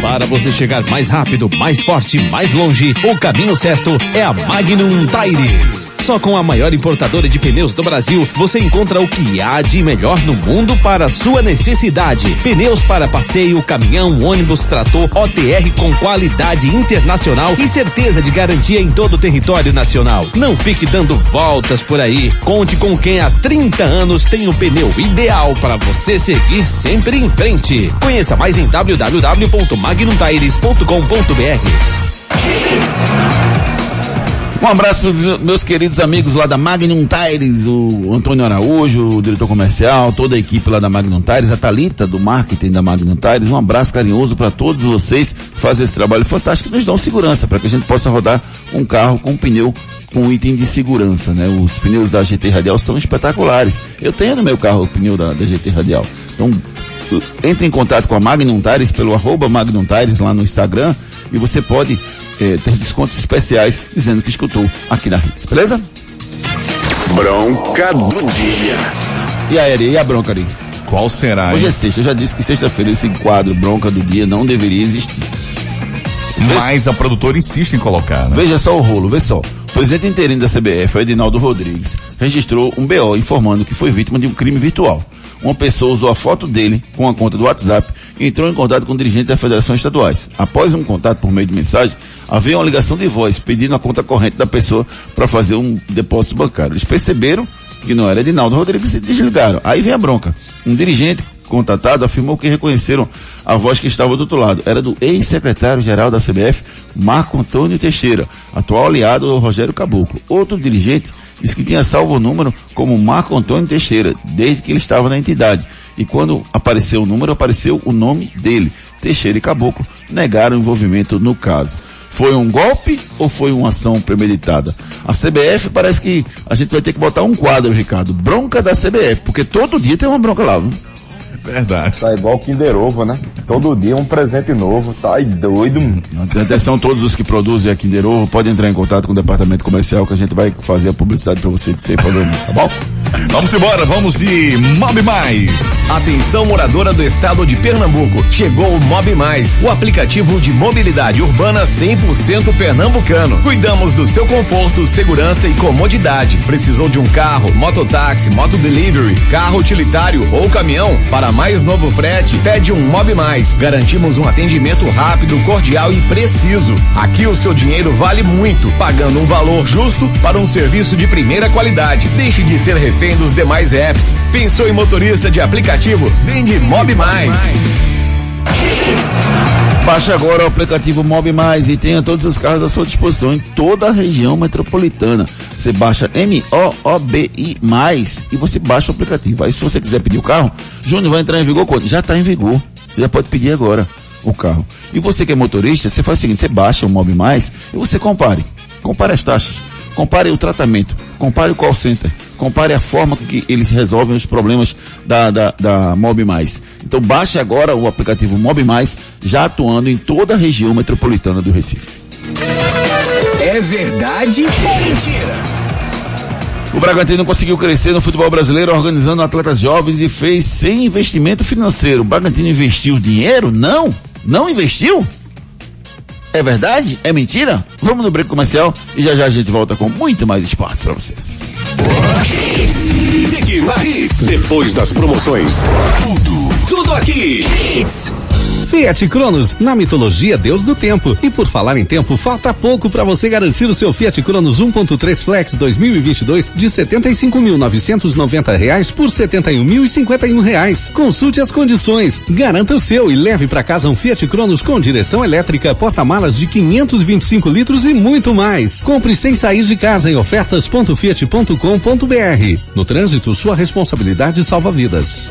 Para você chegar mais rápido, mais forte, mais longe, o caminho certo é a Magnum Tires. Só com a maior importadora de pneus do Brasil, você encontra o que há de melhor no mundo para sua necessidade. Pneus para passeio, caminhão, ônibus, trator, OTR com qualidade internacional e certeza de garantia em todo o território nacional. Não fique dando voltas por aí. Conte com quem há 30 anos tem o pneu ideal para você seguir sempre em frente. Conheça mais em www.magnumtires.com.br. Um abraço para meus queridos amigos lá da Magnum Tires, o Antônio Araújo, o diretor comercial, toda a equipe lá da Magnum Tires, a Talita do marketing da Magnum Tires. Um abraço carinhoso para todos vocês que fazem esse trabalho fantástico que nos dão segurança para que a gente possa rodar um carro com um pneu com item de segurança, né? Os pneus da GT Radial são espetaculares. Eu tenho no meu carro o pneu da, da GT Radial. Então, entre em contato com a Magnum Tires pelo arroba Magnum Tires lá no Instagram e você pode eh, ter descontos especiais dizendo que escutou aqui na Hits, beleza? Bronca do dia. E aí, Ari, e a bronca, Ari? Qual será? Hoje hein? é sexta, eu já disse que sexta-feira esse quadro bronca do dia não deveria existir. Mas a produtora insiste em colocar, né? Veja só o rolo, vê só. O presidente interino da CBF, o Edinaldo Rodrigues, registrou um BO informando que foi vítima de um crime virtual. Uma pessoa usou a foto dele com a conta do WhatsApp entrou em contato com o dirigente da Federação Estaduais. Após um contato por meio de mensagem, havia uma ligação de voz pedindo a conta corrente da pessoa para fazer um depósito bancário. Eles perceberam que não era Edinaldo Rodrigues e desligaram. Aí vem a bronca. Um dirigente contatado afirmou que reconheceram a voz que estava do outro lado. Era do ex-secretário-geral da CBF, Marco Antônio Teixeira, atual aliado do Rogério Caboclo. Outro dirigente disse que tinha salvo o número como Marco Antônio Teixeira, desde que ele estava na entidade. E quando apareceu o número, apareceu o nome dele. Teixeira e Caboclo negaram o envolvimento no caso. Foi um golpe ou foi uma ação premeditada? A CBF parece que a gente vai ter que botar um quadro, Ricardo. Bronca da CBF, porque todo dia tem uma bronca lá. Viu? Verdade. Tá igual Kinder Ovo, né? Todo dia um presente novo. Tá aí doido. Atenção todos os que produzem aqui em Ovo, podem entrar em contato com o departamento comercial que a gente vai fazer a publicidade para você de ser problema, tá bom? Vamos embora, vamos de Mob Mais. Atenção moradora do estado de Pernambuco. Chegou o Mob Mais, o aplicativo de mobilidade urbana 100% pernambucano. Cuidamos do seu conforto, segurança e comodidade. Precisou de um carro, mototáxi, motodelivery, carro utilitário ou caminhão? Para mais novo frete, pede um Mob Mais. Garantimos um atendimento rápido, cordial e preciso. Aqui o seu dinheiro vale muito, pagando um valor justo para um serviço de primeira qualidade. Deixe de ser refém dos demais apps. Pensou em motorista de aplicativo? Vende Mob Mais. Baixe agora o aplicativo Mob Mais e tenha todos os carros à sua disposição em toda a região metropolitana. Você baixa M-O-O-B-I mais e você baixa o aplicativo. Aí se você quiser pedir o carro, Júnior vai entrar em vigor quando? Já está em vigor. Você já pode pedir agora o carro. E você que é motorista, você faz o seguinte, você baixa o Mob Mais e você compare. Compare as taxas. Compare o tratamento. Compare o call center. Compare a forma que eles resolvem os problemas da, da, da Mob Mais. Então baixe agora o aplicativo Mob Mais, já atuando em toda a região metropolitana do Recife. É verdade ou mentira? O Bragantino conseguiu crescer no futebol brasileiro organizando atletas jovens e fez sem investimento financeiro. O Bragantino investiu dinheiro? Não. Não investiu? É verdade? É mentira? Vamos no break comercial e já já a gente volta com muito mais esportes para vocês. Depois das promoções. Tudo, tudo aqui. Fiat Cronos, na mitologia Deus do Tempo. E por falar em tempo, falta pouco para você garantir o seu Fiat Cronos 1.3 Flex 2022 de 75.990 reais por 71.051 reais. Consulte as condições, garanta o seu e leve para casa um Fiat Cronos com direção elétrica, porta-malas de 525 litros e muito mais. Compre sem sair de casa em ofertas.fiat.com.br. No trânsito, sua responsabilidade salva vidas.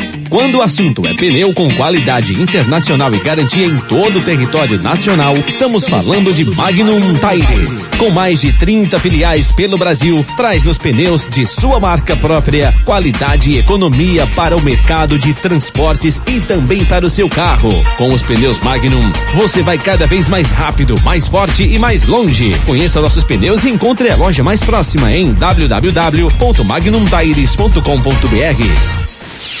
Quando o assunto é pneu com qualidade internacional e garantia em todo o território nacional, estamos falando de Magnum Tires. Com mais de 30 filiais pelo Brasil, traz nos pneus de sua marca própria qualidade e economia para o mercado de transportes e também para o seu carro. Com os pneus Magnum, você vai cada vez mais rápido, mais forte e mais longe. Conheça nossos pneus e encontre a loja mais próxima em www.magnumtires.com.br.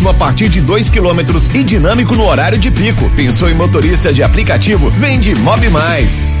a partir de 2 quilômetros e dinâmico no horário de pico. Pensou em motorista de aplicativo? Vende Mob Mais.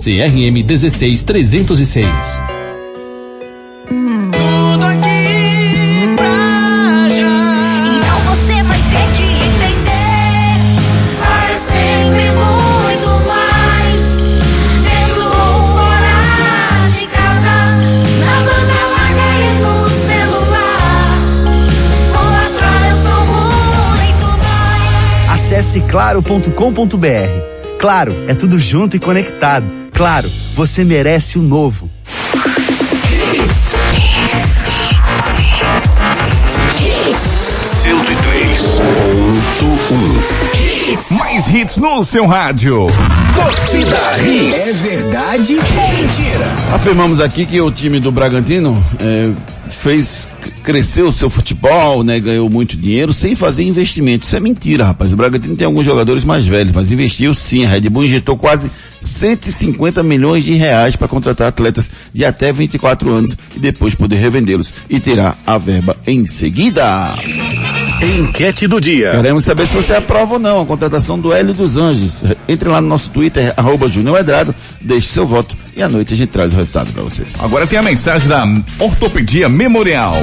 CRM 16306. Tudo aqui pra já. Então você vai ter que entender. Sempre muito mais. De. Na banda larga e no celular. Com muito mais. Acesse claro.com.br. Claro, é tudo junto e conectado Claro, você merece o novo. Mais hits no seu rádio. Torcida Hits. É verdade ou mentira? Afirmamos aqui que o time do Bragantino é, fez crescer o seu futebol, né, ganhou muito dinheiro sem fazer investimento. Isso é mentira, rapaz. O Bragantino tem alguns jogadores mais velhos, mas investiu sim. A Red Bull injetou quase 150 milhões de reais para contratar atletas de até 24 anos e depois poder revendê-los e terá a verba em seguida. Enquete do dia. Queremos saber se você aprova ou não a contratação do Hélio dos Anjos. Entre lá no nosso Twitter, arroba Júnior Edrado, deixe seu voto e à noite a gente traz o resultado para vocês. Agora tem a mensagem da Ortopedia Memorial.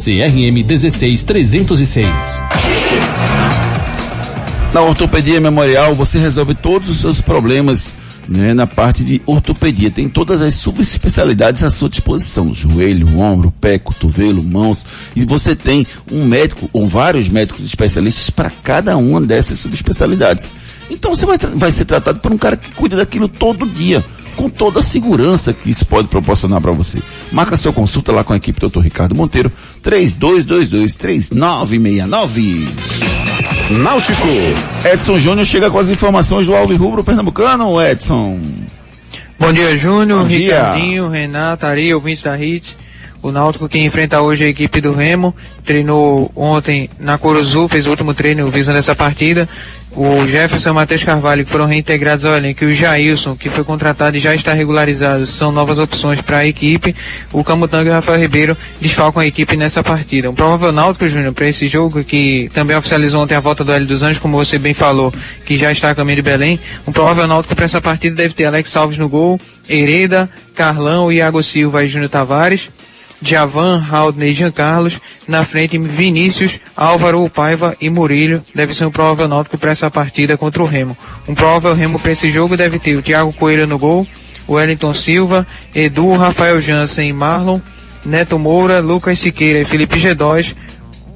CRM 16306. Na Ortopedia Memorial você resolve todos os seus problemas né, na parte de ortopedia. Tem todas as subespecialidades à sua disposição: joelho, ombro, pé, cotovelo, mãos. E você tem um médico ou vários médicos especialistas para cada uma dessas subespecialidades. Então você vai, vai ser tratado por um cara que cuida daquilo todo dia com toda a segurança que isso pode proporcionar para você. Marca sua consulta lá com a equipe do Dr. Ricardo Monteiro, 3222-3969. Náutico. Edson Júnior chega com as informações do Alves Rubro Pernambucano, Edson. Bom dia, Júnior, Bom dia. Ricardinho, Renato, Ari, ouvintes da Hits. O Náutico que enfrenta hoje a equipe do Remo, treinou ontem na Corozu, fez o último treino visando essa partida. O Jefferson e o Matheus Carvalho, que foram reintegrados ao elenco, e o Jailson, que foi contratado e já está regularizado, são novas opções para a equipe. O Camutanga e o Rafael Ribeiro desfalcam a equipe nessa partida. Um provável Náutico, Júnior, para esse jogo, que também oficializou ontem a volta do Hélio dos Anjos, como você bem falou, que já está a caminho de Belém. Um provável Náutico para essa partida deve ter Alex Alves no gol, Hereda, Carlão, Iago Silva e Júnior Tavares. Javan, Haldney e Jean Carlos. Na frente, Vinícius, Álvaro, Paiva e Murilo. Deve ser um provável náutico para essa partida contra o Remo. Um provável Remo para esse jogo deve ter o Thiago Coelho no gol, o Wellington Silva, Edu, Rafael Jansen e Marlon, Neto Moura, Lucas Siqueira e Felipe G2,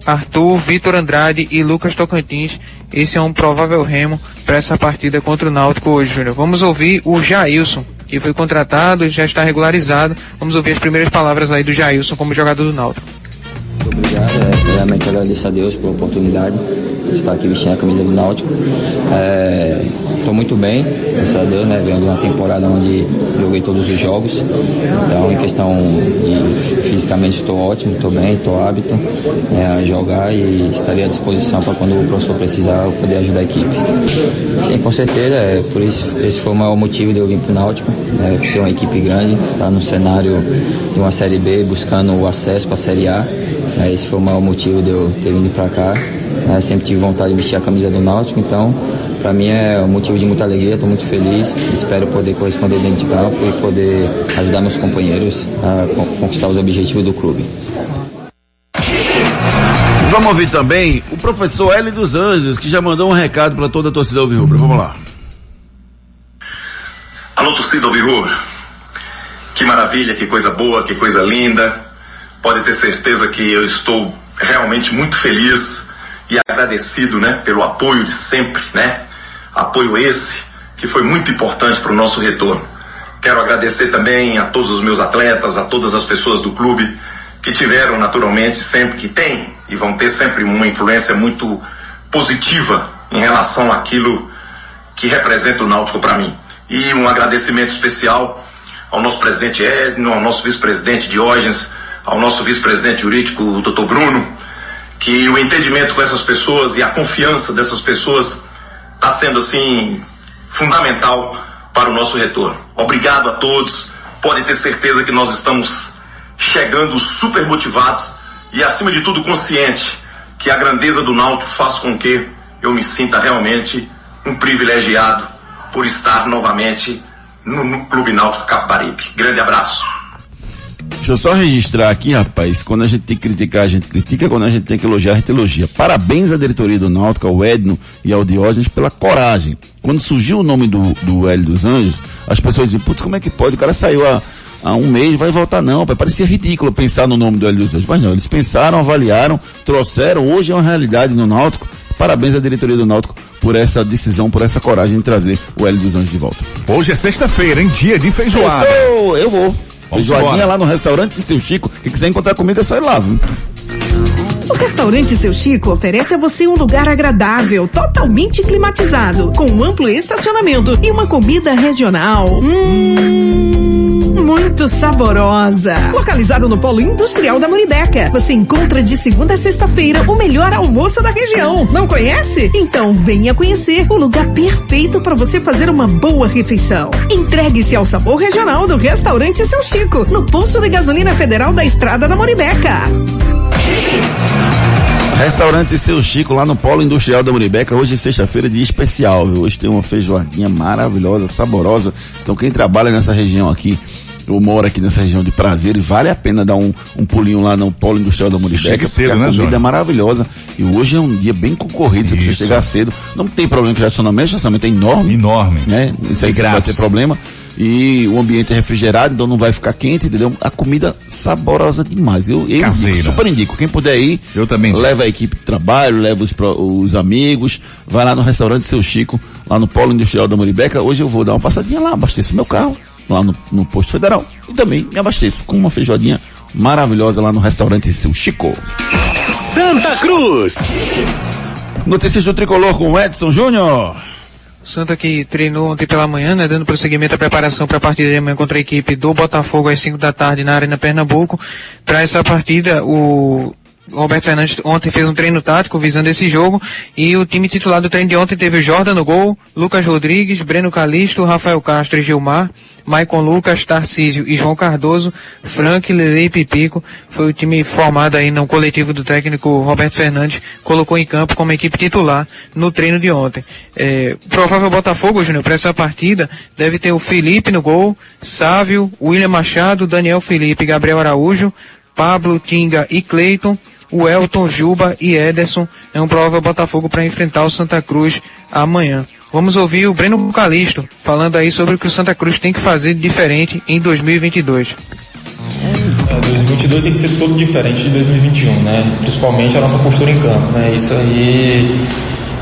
Arthur, Vitor Andrade e Lucas Tocantins. Esse é um provável Remo para essa partida contra o Náutico hoje, Júnior. Vamos ouvir o Jailson, que foi contratado, já está regularizado. Vamos ouvir as primeiras palavras aí do Jailson como jogador do Náutico. Muito obrigado. É, primeiramente agradeço a Deus pela oportunidade de estar aqui vestindo a camisa do Náutico. Estou muito bem, graças a Deus, né? Venho de uma temporada onde joguei todos os jogos. Então, em questão de fisicamente estou ótimo, estou bem, estou hábito né, a jogar e estarei à disposição para quando o professor precisar eu poder ajudar a equipe. Sim, com certeza, é, por isso esse foi o maior motivo de eu vir para o Náutico, né, ser uma equipe grande, estar no cenário de uma Série B, buscando o acesso para a Série A. né, esse foi o maior motivo de eu ter vindo para cá. né, sempre tive vontade de vestir a camisa do Náutico, então para mim é um motivo de muita alegria, estou muito feliz. Espero poder corresponder dentro de campo e poder ajudar meus companheiros a con- conquistar os objetivos do clube. Vamos ouvir também o professor Hélio dos Anjos, que já mandou um recado para toda a torcida Alvirrubra. Vamos lá. Alô, torcida Alvirrubra. Que maravilha, que coisa boa, que coisa linda. Pode ter certeza que eu estou realmente muito feliz e agradecido, né, pelo apoio de sempre, né? Apoio esse que foi muito importante para o nosso retorno. Quero agradecer também a todos os meus atletas, a todas as pessoas do clube que tiveram naturalmente sempre que têm e vão ter sempre uma influência muito positiva em relação àquilo que representa o Náutico para mim. E um agradecimento especial ao nosso presidente Edno, ao nosso vice-presidente Diógenes, ao nosso vice-presidente jurídico, o Dr. Bruno, que o entendimento com essas pessoas e a confiança dessas pessoas está sendo assim fundamental para o nosso retorno. Obrigado a todos. Podem ter certeza que nós estamos chegando super motivados e acima de tudo consciente que a grandeza do Náutico faz com que eu me sinta realmente um privilegiado por estar novamente no, no Clube Náutico Caparibe. Grande abraço. Deixa eu só registrar aqui, rapaz, quando a gente tem que criticar, a gente critica, quando a gente tem que elogiar, a gente elogia. Parabéns à diretoria do Náutico, ao Edno e ao Diógenes pela coragem. Quando surgiu o nome do, do Hélio dos Anjos, as pessoas diziam, putz, como é que pode? O cara saiu há, há um mês, vai voltar não, rapaz. Parecia ridículo pensar no nome do Hélio dos Anjos, mas não, eles pensaram, avaliaram, trouxeram, hoje é uma realidade no Náutico. Parabéns à diretoria do Náutico por essa decisão, por essa coragem de trazer o Hélio dos Anjos de volta. Hoje é sexta-feira, hein? Dia de feijoada. Sextou, eu vou. Feijoadinha embora. lá no restaurante Seu Chico. Quem quiser encontrar comigo é só ir lá, viu? O restaurante Seu Chico oferece a você um lugar agradável, totalmente climatizado, com um amplo estacionamento e uma comida regional. Hum, muito saborosa. Localizado no Polo Industrial da Muribeca, você encontra de segunda a sexta-feira o melhor almoço da região. Não conhece? Então venha conhecer o lugar perfeito para você fazer uma boa refeição. Entregue-se ao sabor regional do restaurante Seu Chico, no posto de gasolina federal da Estrada da Muribeca. Restaurante Seu Chico, lá no Polo Industrial da Muribeca, hoje é sexta-feira, dia especial, viu? Hoje tem uma feijoadinha maravilhosa, saborosa. Então quem trabalha nessa região aqui, ou mora aqui nessa região de prazer, e vale a pena dar um, um pulinho lá no Polo Industrial da Muribeca, Chega cedo, a né, comida Júnior? é maravilhosa. E hoje é um dia bem concorrido, você precisa chegar cedo. Não tem problema com estacionamento, o estacionamento é enorme. Enorme. Né? Isso aí E não vai ter problema. E o ambiente é refrigerado, então não vai ficar quente, entendeu? A comida saborosa demais. Eu, eu Caseira. super indico. Quem puder ir, Eu também leva a equipe de trabalho, leva os, os amigos, vai lá no restaurante Seu Chico, lá no Polo Industrial da Muribeca. Hoje eu vou dar uma passadinha lá, abasteço meu carro, lá no, no posto federal. E também me abasteço com uma feijoadinha maravilhosa lá no restaurante Seu Chico. Santa Cruz. Notícias do Tricolor com o Edson Júnior. Santa que treinou ontem pela manhã, né, dando prosseguimento à preparação para a partida de amanhã contra a equipe do Botafogo às 5 da tarde na Arena Pernambuco. Para essa partida, o Roberto Fernandes ontem fez um treino tático visando esse jogo e o time titular do treino de ontem teve Jordan no gol, Lucas Rodrigues, Breno Calisto, Rafael Castro e Gilmar, Maicon Lucas, Tarcísio e João Cardoso, Frank, Lele e Pipico. Foi o time formado aí no coletivo do técnico Roberto Fernandes, colocou em campo como equipe titular no treino de ontem. É, provável Botafogo, Júnior, para essa partida deve ter o Felipe no gol, Sávio, William Machado, Daniel Felipe, Gabriel Araújo, Pablo, Tinga e Cleiton, o Elton, Juba e Ederson é um provável Botafogo para enfrentar o Santa Cruz amanhã. Vamos ouvir o Breno Calisto falando aí sobre o que o Santa Cruz tem que fazer de diferente em 2022. É, 2022 tem que ser todo diferente de 2021, né? Principalmente a nossa postura em campo, né? Isso aí,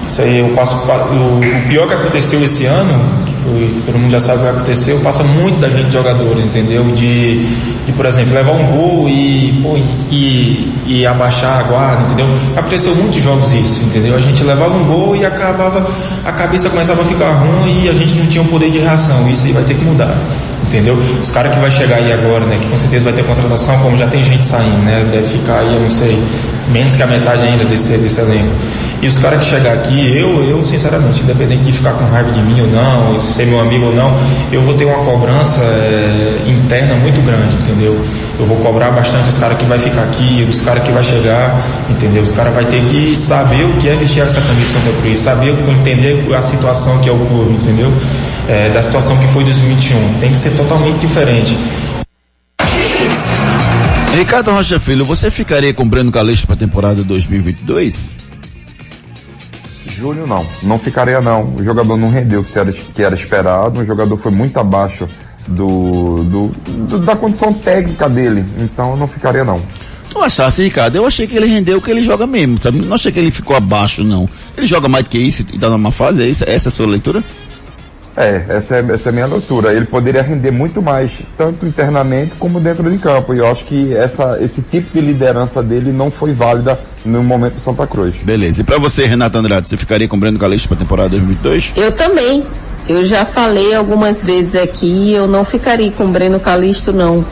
isso aí eu passo, o, o pior que aconteceu esse ano, foi, todo mundo já sabe o que aconteceu, passa muito da gente de jogadores, entendeu? De, de por exemplo, levar um gol e, pô, e, e abaixar a guarda, entendeu? Aconteceu muitos jogos isso, entendeu? A gente levava um gol e acabava, a cabeça começava a ficar ruim e a gente não tinha o poder de reação. Isso aí vai ter que mudar entendeu? Os caras que vai chegar aí agora, né, que com certeza vai ter contratação, como já tem gente saindo, né, deve ficar aí, eu não sei, menos que a metade ainda desse, desse elenco. E os caras que chegar aqui, eu, eu sinceramente, independente de ficar com raiva de mim ou não, ser meu amigo ou não, eu vou ter uma cobrança é, interna muito grande, entendeu? Eu vou cobrar bastante os caras que vai ficar aqui, os caras que vai chegar, entendeu? Os caras vai ter que saber o que é vestir essa camisa de Santa Cruz, saber entender a situação que é o clube, entendeu? É, da situação que foi 2021. Tem que ser totalmente diferente. Ricardo Rocha Filho, você ficaria com Breno Calixto para a temporada 2022? Júnior não, não ficaria não. O jogador não rendeu o que era, que era esperado, o jogador foi muito abaixo do, do, do- da condição técnica dele, então não ficaria não. Tu achasse, Ricardo? Eu achei que ele rendeu o que ele joga mesmo, sabe? Não achei que ele ficou abaixo, não. Ele joga mais do que isso e tá numa fase, é isso? Essa é a sua leitura? É, essa é, essa é a minha leitura. Ele poderia render muito mais, tanto internamente como dentro de campo. E eu acho que essa, esse tipo de liderança dele não foi válida no momento do Santa Cruz. Beleza. E pra você, Renato Andrade, você ficaria com o Breno Calixto pra temporada 2022? Eu também. Eu já falei algumas vezes aqui, eu não ficaria com o Breno Calixto, não.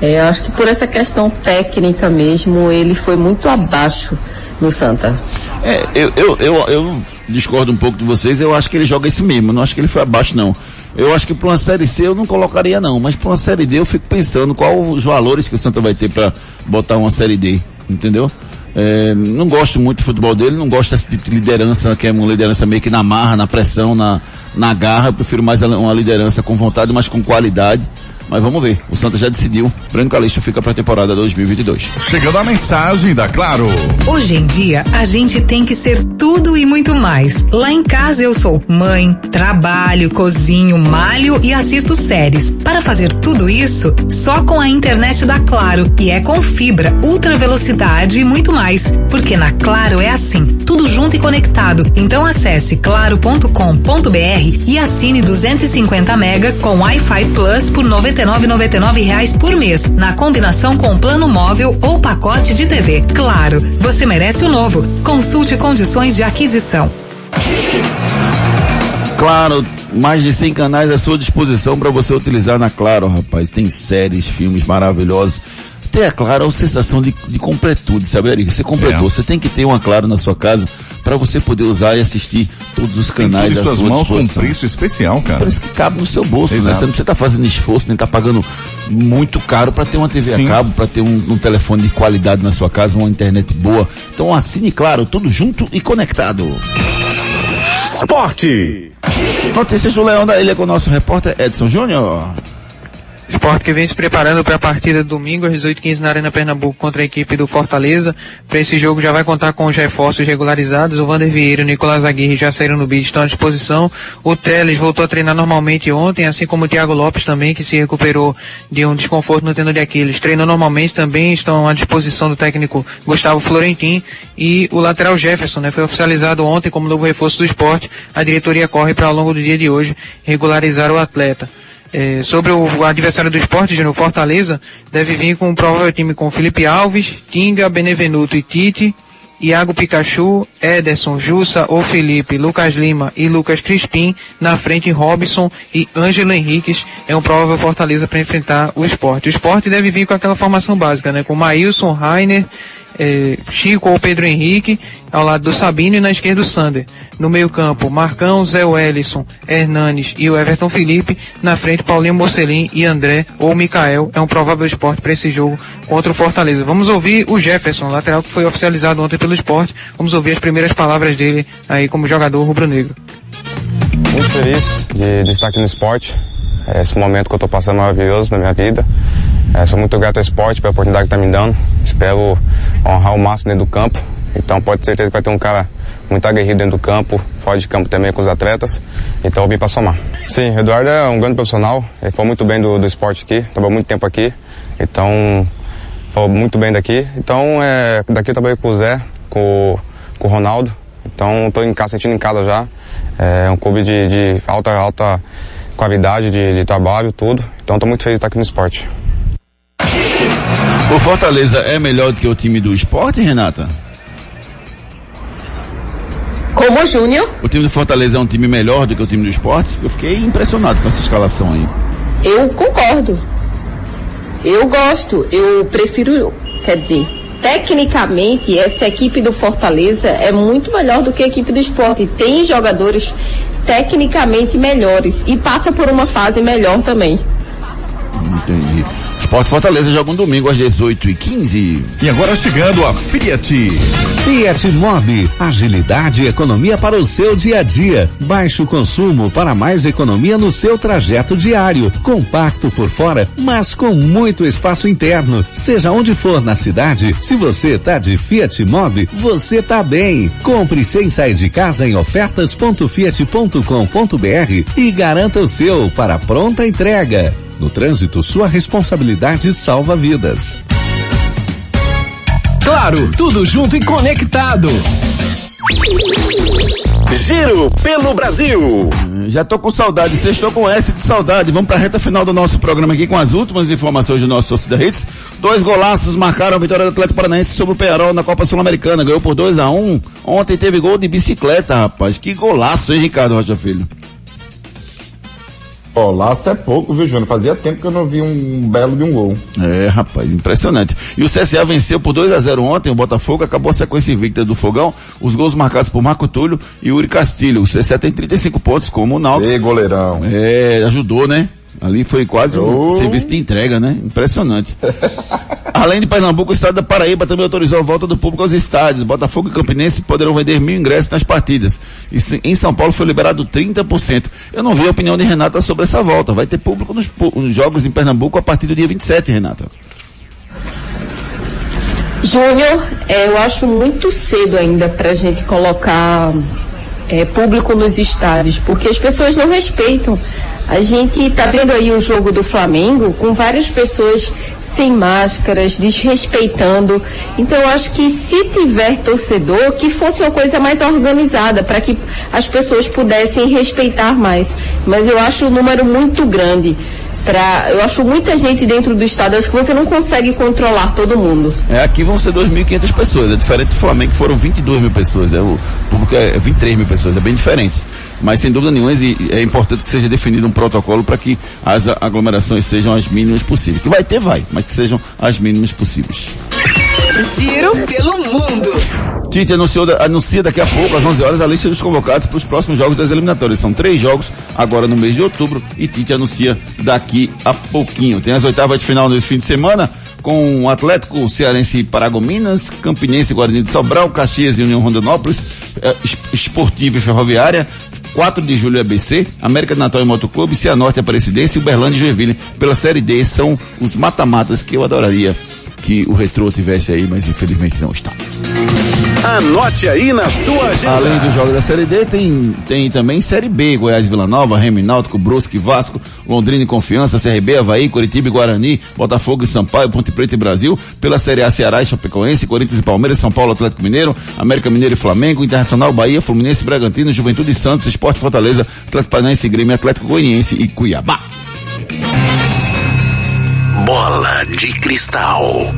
É, acho que por essa questão técnica mesmo, ele foi muito abaixo no Santa. É, eu, eu, eu, eu discordo um pouco de vocês, eu acho que ele joga isso mesmo, não acho que ele foi abaixo não. Eu acho que para uma série C eu não colocaria não, mas para uma série D eu fico pensando qual os valores que o Santa vai ter para botar uma série D, entendeu? É, não gosto muito do futebol dele, não gosto desse tipo de liderança, que é uma liderança meio que na marra, na pressão, na, na garra. Eu prefiro mais uma liderança com vontade, mas com qualidade. Mas vamos ver. O Santa já decidiu. Breno Calixto fica para a temporada 2022. Chegando a mensagem da Claro. Hoje em dia, a gente tem que ser tudo e muito mais. Lá em casa eu sou mãe, trabalho, cozinho, malho e assisto séries. Para fazer tudo isso, só com a internet da Claro. E é com fibra, ultra velocidade e muito mais. Porque na Claro é assim, tudo junto e conectado. Então acesse claro.com.br e assine 250 mega com Wi-Fi Plus por 90 99,99 reais por mês, na combinação com plano móvel ou pacote de TV. Claro, você merece o novo. Consulte condições de aquisição. Claro, mais de 100 canais à sua disposição para você utilizar na Claro, rapaz. Tem séries, filmes maravilhosos. Ter a Claro é uma sensação de, de completude, sabe, Eric? Você completou, é. você tem que ter uma Claro na sua casa para você poder usar e assistir todos os canais da suas mãos com preço especial, cara. Parece que cabe no seu bolso, Exato. né? Você não precisa estar tá fazendo esforço, nem estar tá pagando muito caro para ter uma TV Sim. a cabo, para ter um, um, telefone de qualidade na sua casa, uma internet boa. Então assine Claro, tudo junto e conectado. Esporte. Notícias do Leão da Ilha com o nosso repórter Edson Júnior. Esporte que vem se preparando para a partida domingo às 18h15 na Arena Pernambuco contra a equipe do Fortaleza. Para esse jogo já vai contar com os reforços regularizados. O Vander Vieira e o Nicolás Aguirre já saíram no bid, estão à disposição. O Teles voltou a treinar normalmente ontem, assim como o Thiago Lopes também, que se recuperou de um desconforto no tendão de Aquiles. Treinou normalmente também, estão à disposição do técnico Gustavo Florentin e o lateral Jefferson, né? Foi oficializado ontem como novo reforço do esporte. A diretoria corre para ao longo do dia de hoje regularizar o atleta. É, sobre o adversário do esporte, no Fortaleza, deve vir com um provável time com Felipe Alves, Tinga, Benevenuto e Tite, Iago Pikachu, Ederson, Jussa ou Felipe, Lucas Lima e Lucas Crispim, na frente Robson e Ângelo Henriques, é um provável Fortaleza para enfrentar o esporte. O esporte deve vir com aquela formação básica, né? Com Maílson, Rainer, é, Chico ou Pedro Henrique, ao lado do Sabino e na esquerda o Sander. No meio campo, Marcão, Zé Wellison, Hernanes e o Everton Felipe. Na frente, Paulinho Mocelin e André ou Mikael. É um provável esporte para esse jogo contra o Fortaleza. Vamos ouvir o Jefferson, lateral que foi oficializado ontem pelo esporte. Vamos ouvir as primeiras palavras dele aí como jogador rubro-negro. Muito feliz de, de estar aqui no esporte. Esse momento que eu estou passando maravilhoso na minha vida. É, sou muito grato ao esporte pela oportunidade que está me dando. Espero honrar o máximo dentro do campo. Então pode ter certeza que vai ter um cara muito aguerrido dentro do campo, fora de campo também com os atletas. Então eu vim para somar. Sim, Eduardo é um grande profissional. Ele foi muito bem do, do esporte aqui, trabalhou muito tempo aqui. Então, falou muito bem daqui. Então, é, daqui eu trabalhei com o Zé, com, com o Ronaldo. Então, estou em casa, sentindo em casa já. É um clube de, de alta, alta qualidade de, de trabalho, tudo. Então, estou muito feliz de estar aqui no esporte. O Fortaleza é melhor do que o time do esporte, Renata? Como Júnior? O time do Fortaleza é um time melhor do que o time do esporte? Eu fiquei impressionado com essa escalação aí. Eu concordo. Eu gosto. Eu prefiro, quer dizer, tecnicamente essa equipe do Fortaleza é muito melhor do que a equipe do esporte. Tem jogadores tecnicamente melhores e passa por uma fase melhor também. Entendi. Esporte Fortaleza joga um domingo às 18h15. E agora chegando a Fiat. Fiat Mobi. Agilidade e economia para o seu dia a dia. Baixo consumo para mais economia no seu trajeto diário. Compacto por fora, mas com muito espaço interno. Seja onde for na cidade, se você tá de Fiat Mobi, você tá bem. Compre sem sair de casa em ofertas.fiat.com.br e garanta o seu para pronta entrega. No trânsito, sua responsabilidade salva vidas. Claro, tudo junto e conectado. Giro pelo Brasil. Já tô com saudade, vocês estão com S de saudade. Vamos pra reta final do nosso programa aqui com as últimas informações do nosso torcida Hits. Dois golaços marcaram a vitória do Atlético Paranaense sobre o Pearol na Copa Sul-Americana. Ganhou por 2 a 1 um. Ontem teve gol de bicicleta, rapaz. Que golaço, hein, Ricardo Rocha Filho? Ó, laço é pouco, viu, Júnior? Fazia tempo que eu não vi um belo de um gol. É, rapaz, impressionante. E o CSA venceu por 2 a 0 ontem, o Botafogo acabou a sequência invicta do Fogão, os gols marcados por Marco Túlio e Uri Castilho. O CSA tem 35 pontos, como o Náutico. Ei, goleirão. É, ajudou, né? Ali foi quase um Oh. serviço de entrega, né? Impressionante. Além de Pernambuco, o estado da Paraíba também autorizou a volta do público aos estádios. Botafogo e Campinense poderão vender mil ingressos nas partidas. E se- em São Paulo foi liberado 30%. Eu não vi a opinião de Renata sobre essa volta. Vai ter público nos, nos jogos em Pernambuco a partir do dia 27, Renata. Júnior, é, eu acho muito cedo ainda para a gente colocar é, público nos estádios, porque as pessoas não respeitam. A gente está vendo aí o jogo do Flamengo com várias pessoas sem máscaras, desrespeitando. Então eu acho que se tiver torcedor, que fosse uma coisa mais organizada, para que as pessoas pudessem respeitar mais. Mas eu acho o número muito grande. Pra, eu acho muita gente dentro do estádio, acho que você não consegue controlar todo mundo. É, aqui vão ser 2.500 pessoas. É diferente do Flamengo, que foram 22 mil pessoas. É, o público é 23 mil pessoas. É bem diferente. Mas sem dúvida nenhuma é importante que seja definido um protocolo para que as aglomerações sejam as mínimas possíveis. Que vai ter, vai, mas que sejam as mínimas possíveis. Giro pelo mundo. Tite anunciou, anuncia daqui a pouco, às 11 horas, a lista dos convocados para os próximos jogos das eliminatórias. São três jogos agora no mês de outubro e Tite anuncia daqui a pouquinho. Tem as oitavas de final nesse fim de semana com o Atlético Cearense Paragominas, Campinense Guarani de Sobral, Caxias e União Rondonópolis, eh, Es- Esportivo e Ferroviária, 4 de julho ABC, América do Natal e Motoclube, Cianorte Aparecidense e Uberlândia e Joinville. Pela Série D são os mata-matas que eu adoraria que o Retrô tivesse aí, mas infelizmente não está. Anote aí na sua agenda. Além dos jogos da Série D, tem, tem também Série B, Goiás Vila Nova, Remy Náutico, Brusque, Vasco, Londrina e Confiança, CRB, Havaí, Curitiba e Guarani, Botafogo e Sampaio, Ponte Preta e Brasil, pela Série A Ceará e Chapecoense, Corinthians e Palmeiras, São Paulo, Atlético Mineiro, América Mineiro e Flamengo, Internacional, Bahia, Fluminense, Bragantino, Juventude e Santos, Esporte Fortaleza, Atlético Paranaense, Grêmio, Atlético Goianiense e Cuiabá. Bola de cristal.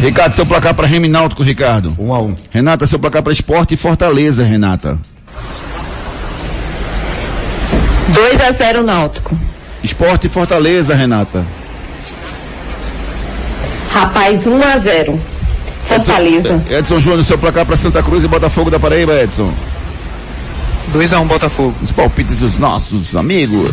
Ricardo, seu placar para Remy Náutico, Ricardo. 1 um a 1 um. Renata, seu placar para Esporte e Fortaleza, Renata. 2 a 0 Náutico. Esporte e Fortaleza, Renata. Rapaz, 1 a 0 Fortaleza. Edson Júnior, seu placar para Santa Cruz e Botafogo da Paraíba, Edson. 2x1 Botafogo. Os palpites dos nossos amigos.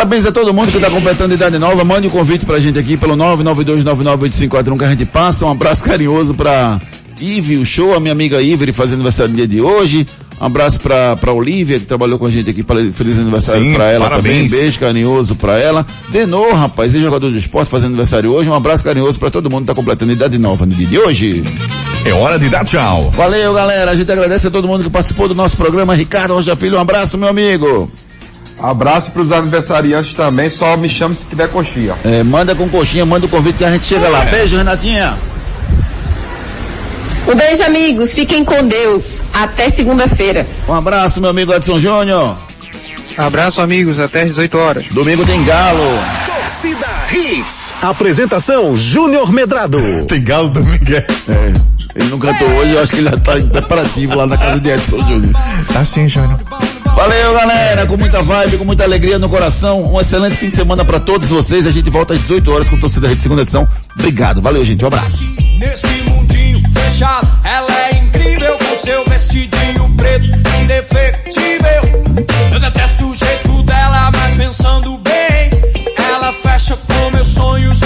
Parabéns a todo mundo que está completando idade nova. Mande um convite pra gente aqui pelo 992998541 que a gente passa. Um abraço carinhoso pra Ive, o show, a minha amiga Ivere fazendo aniversário no dia de hoje. Um abraço pra, pra Olivia, que trabalhou com a gente aqui. Feliz feliz aniversário pra ela parabéns. também. Beijo carinhoso pra ela. Denor, rapaz, é jogador de esporte fazendo aniversário hoje. Um abraço carinhoso pra todo mundo que tá completando idade nova no dia de hoje. É hora de dar tchau. Valeu, galera. A gente agradece a todo mundo que participou do nosso programa. Ricardo Rocha Filho, um abraço, meu amigo. Abraço pros aniversariantes também, só me chame se tiver coxinha. É, manda com coxinha, manda o convite que a gente chega lá. Beijo, Renatinha. Um beijo, amigos. Fiquem com Deus. Até segunda-feira. Um abraço, meu amigo Edson Júnior. Abraço, amigos. Até às 18 horas. Domingo tem galo. Torcida Hits. Apresentação Júnior Medrado. Tem galo domingo. É, ele não cantou hoje, eu acho que ele já tá em preparativo lá na casa de Edson Júnior. Tá sim, Júnior. Valeu, galera, com muita vibe, com muita alegria no coração. Um excelente fim de semana pra todos vocês. A gente volta às 18 horas com o Torcida Rede segunda edição. Obrigado, valeu, gente. Um abraço. Nesse mundinho fechado, ela é incrível com seu vestidinho preto, indefectível. Eu detesto o jeito dela, mas pensando bem, ela fecha com meus sonhos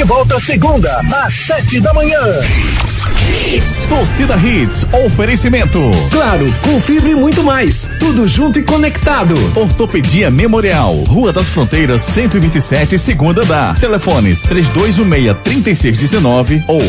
De volta segunda, às sete da manhã. Torcida Hits, oferecimento. Claro, com fibra e muito mais. Tudo junto e conectado. Ortopedia Memorial, Rua das Fronteiras, 127, segunda da. Telefones 3216 3619 ou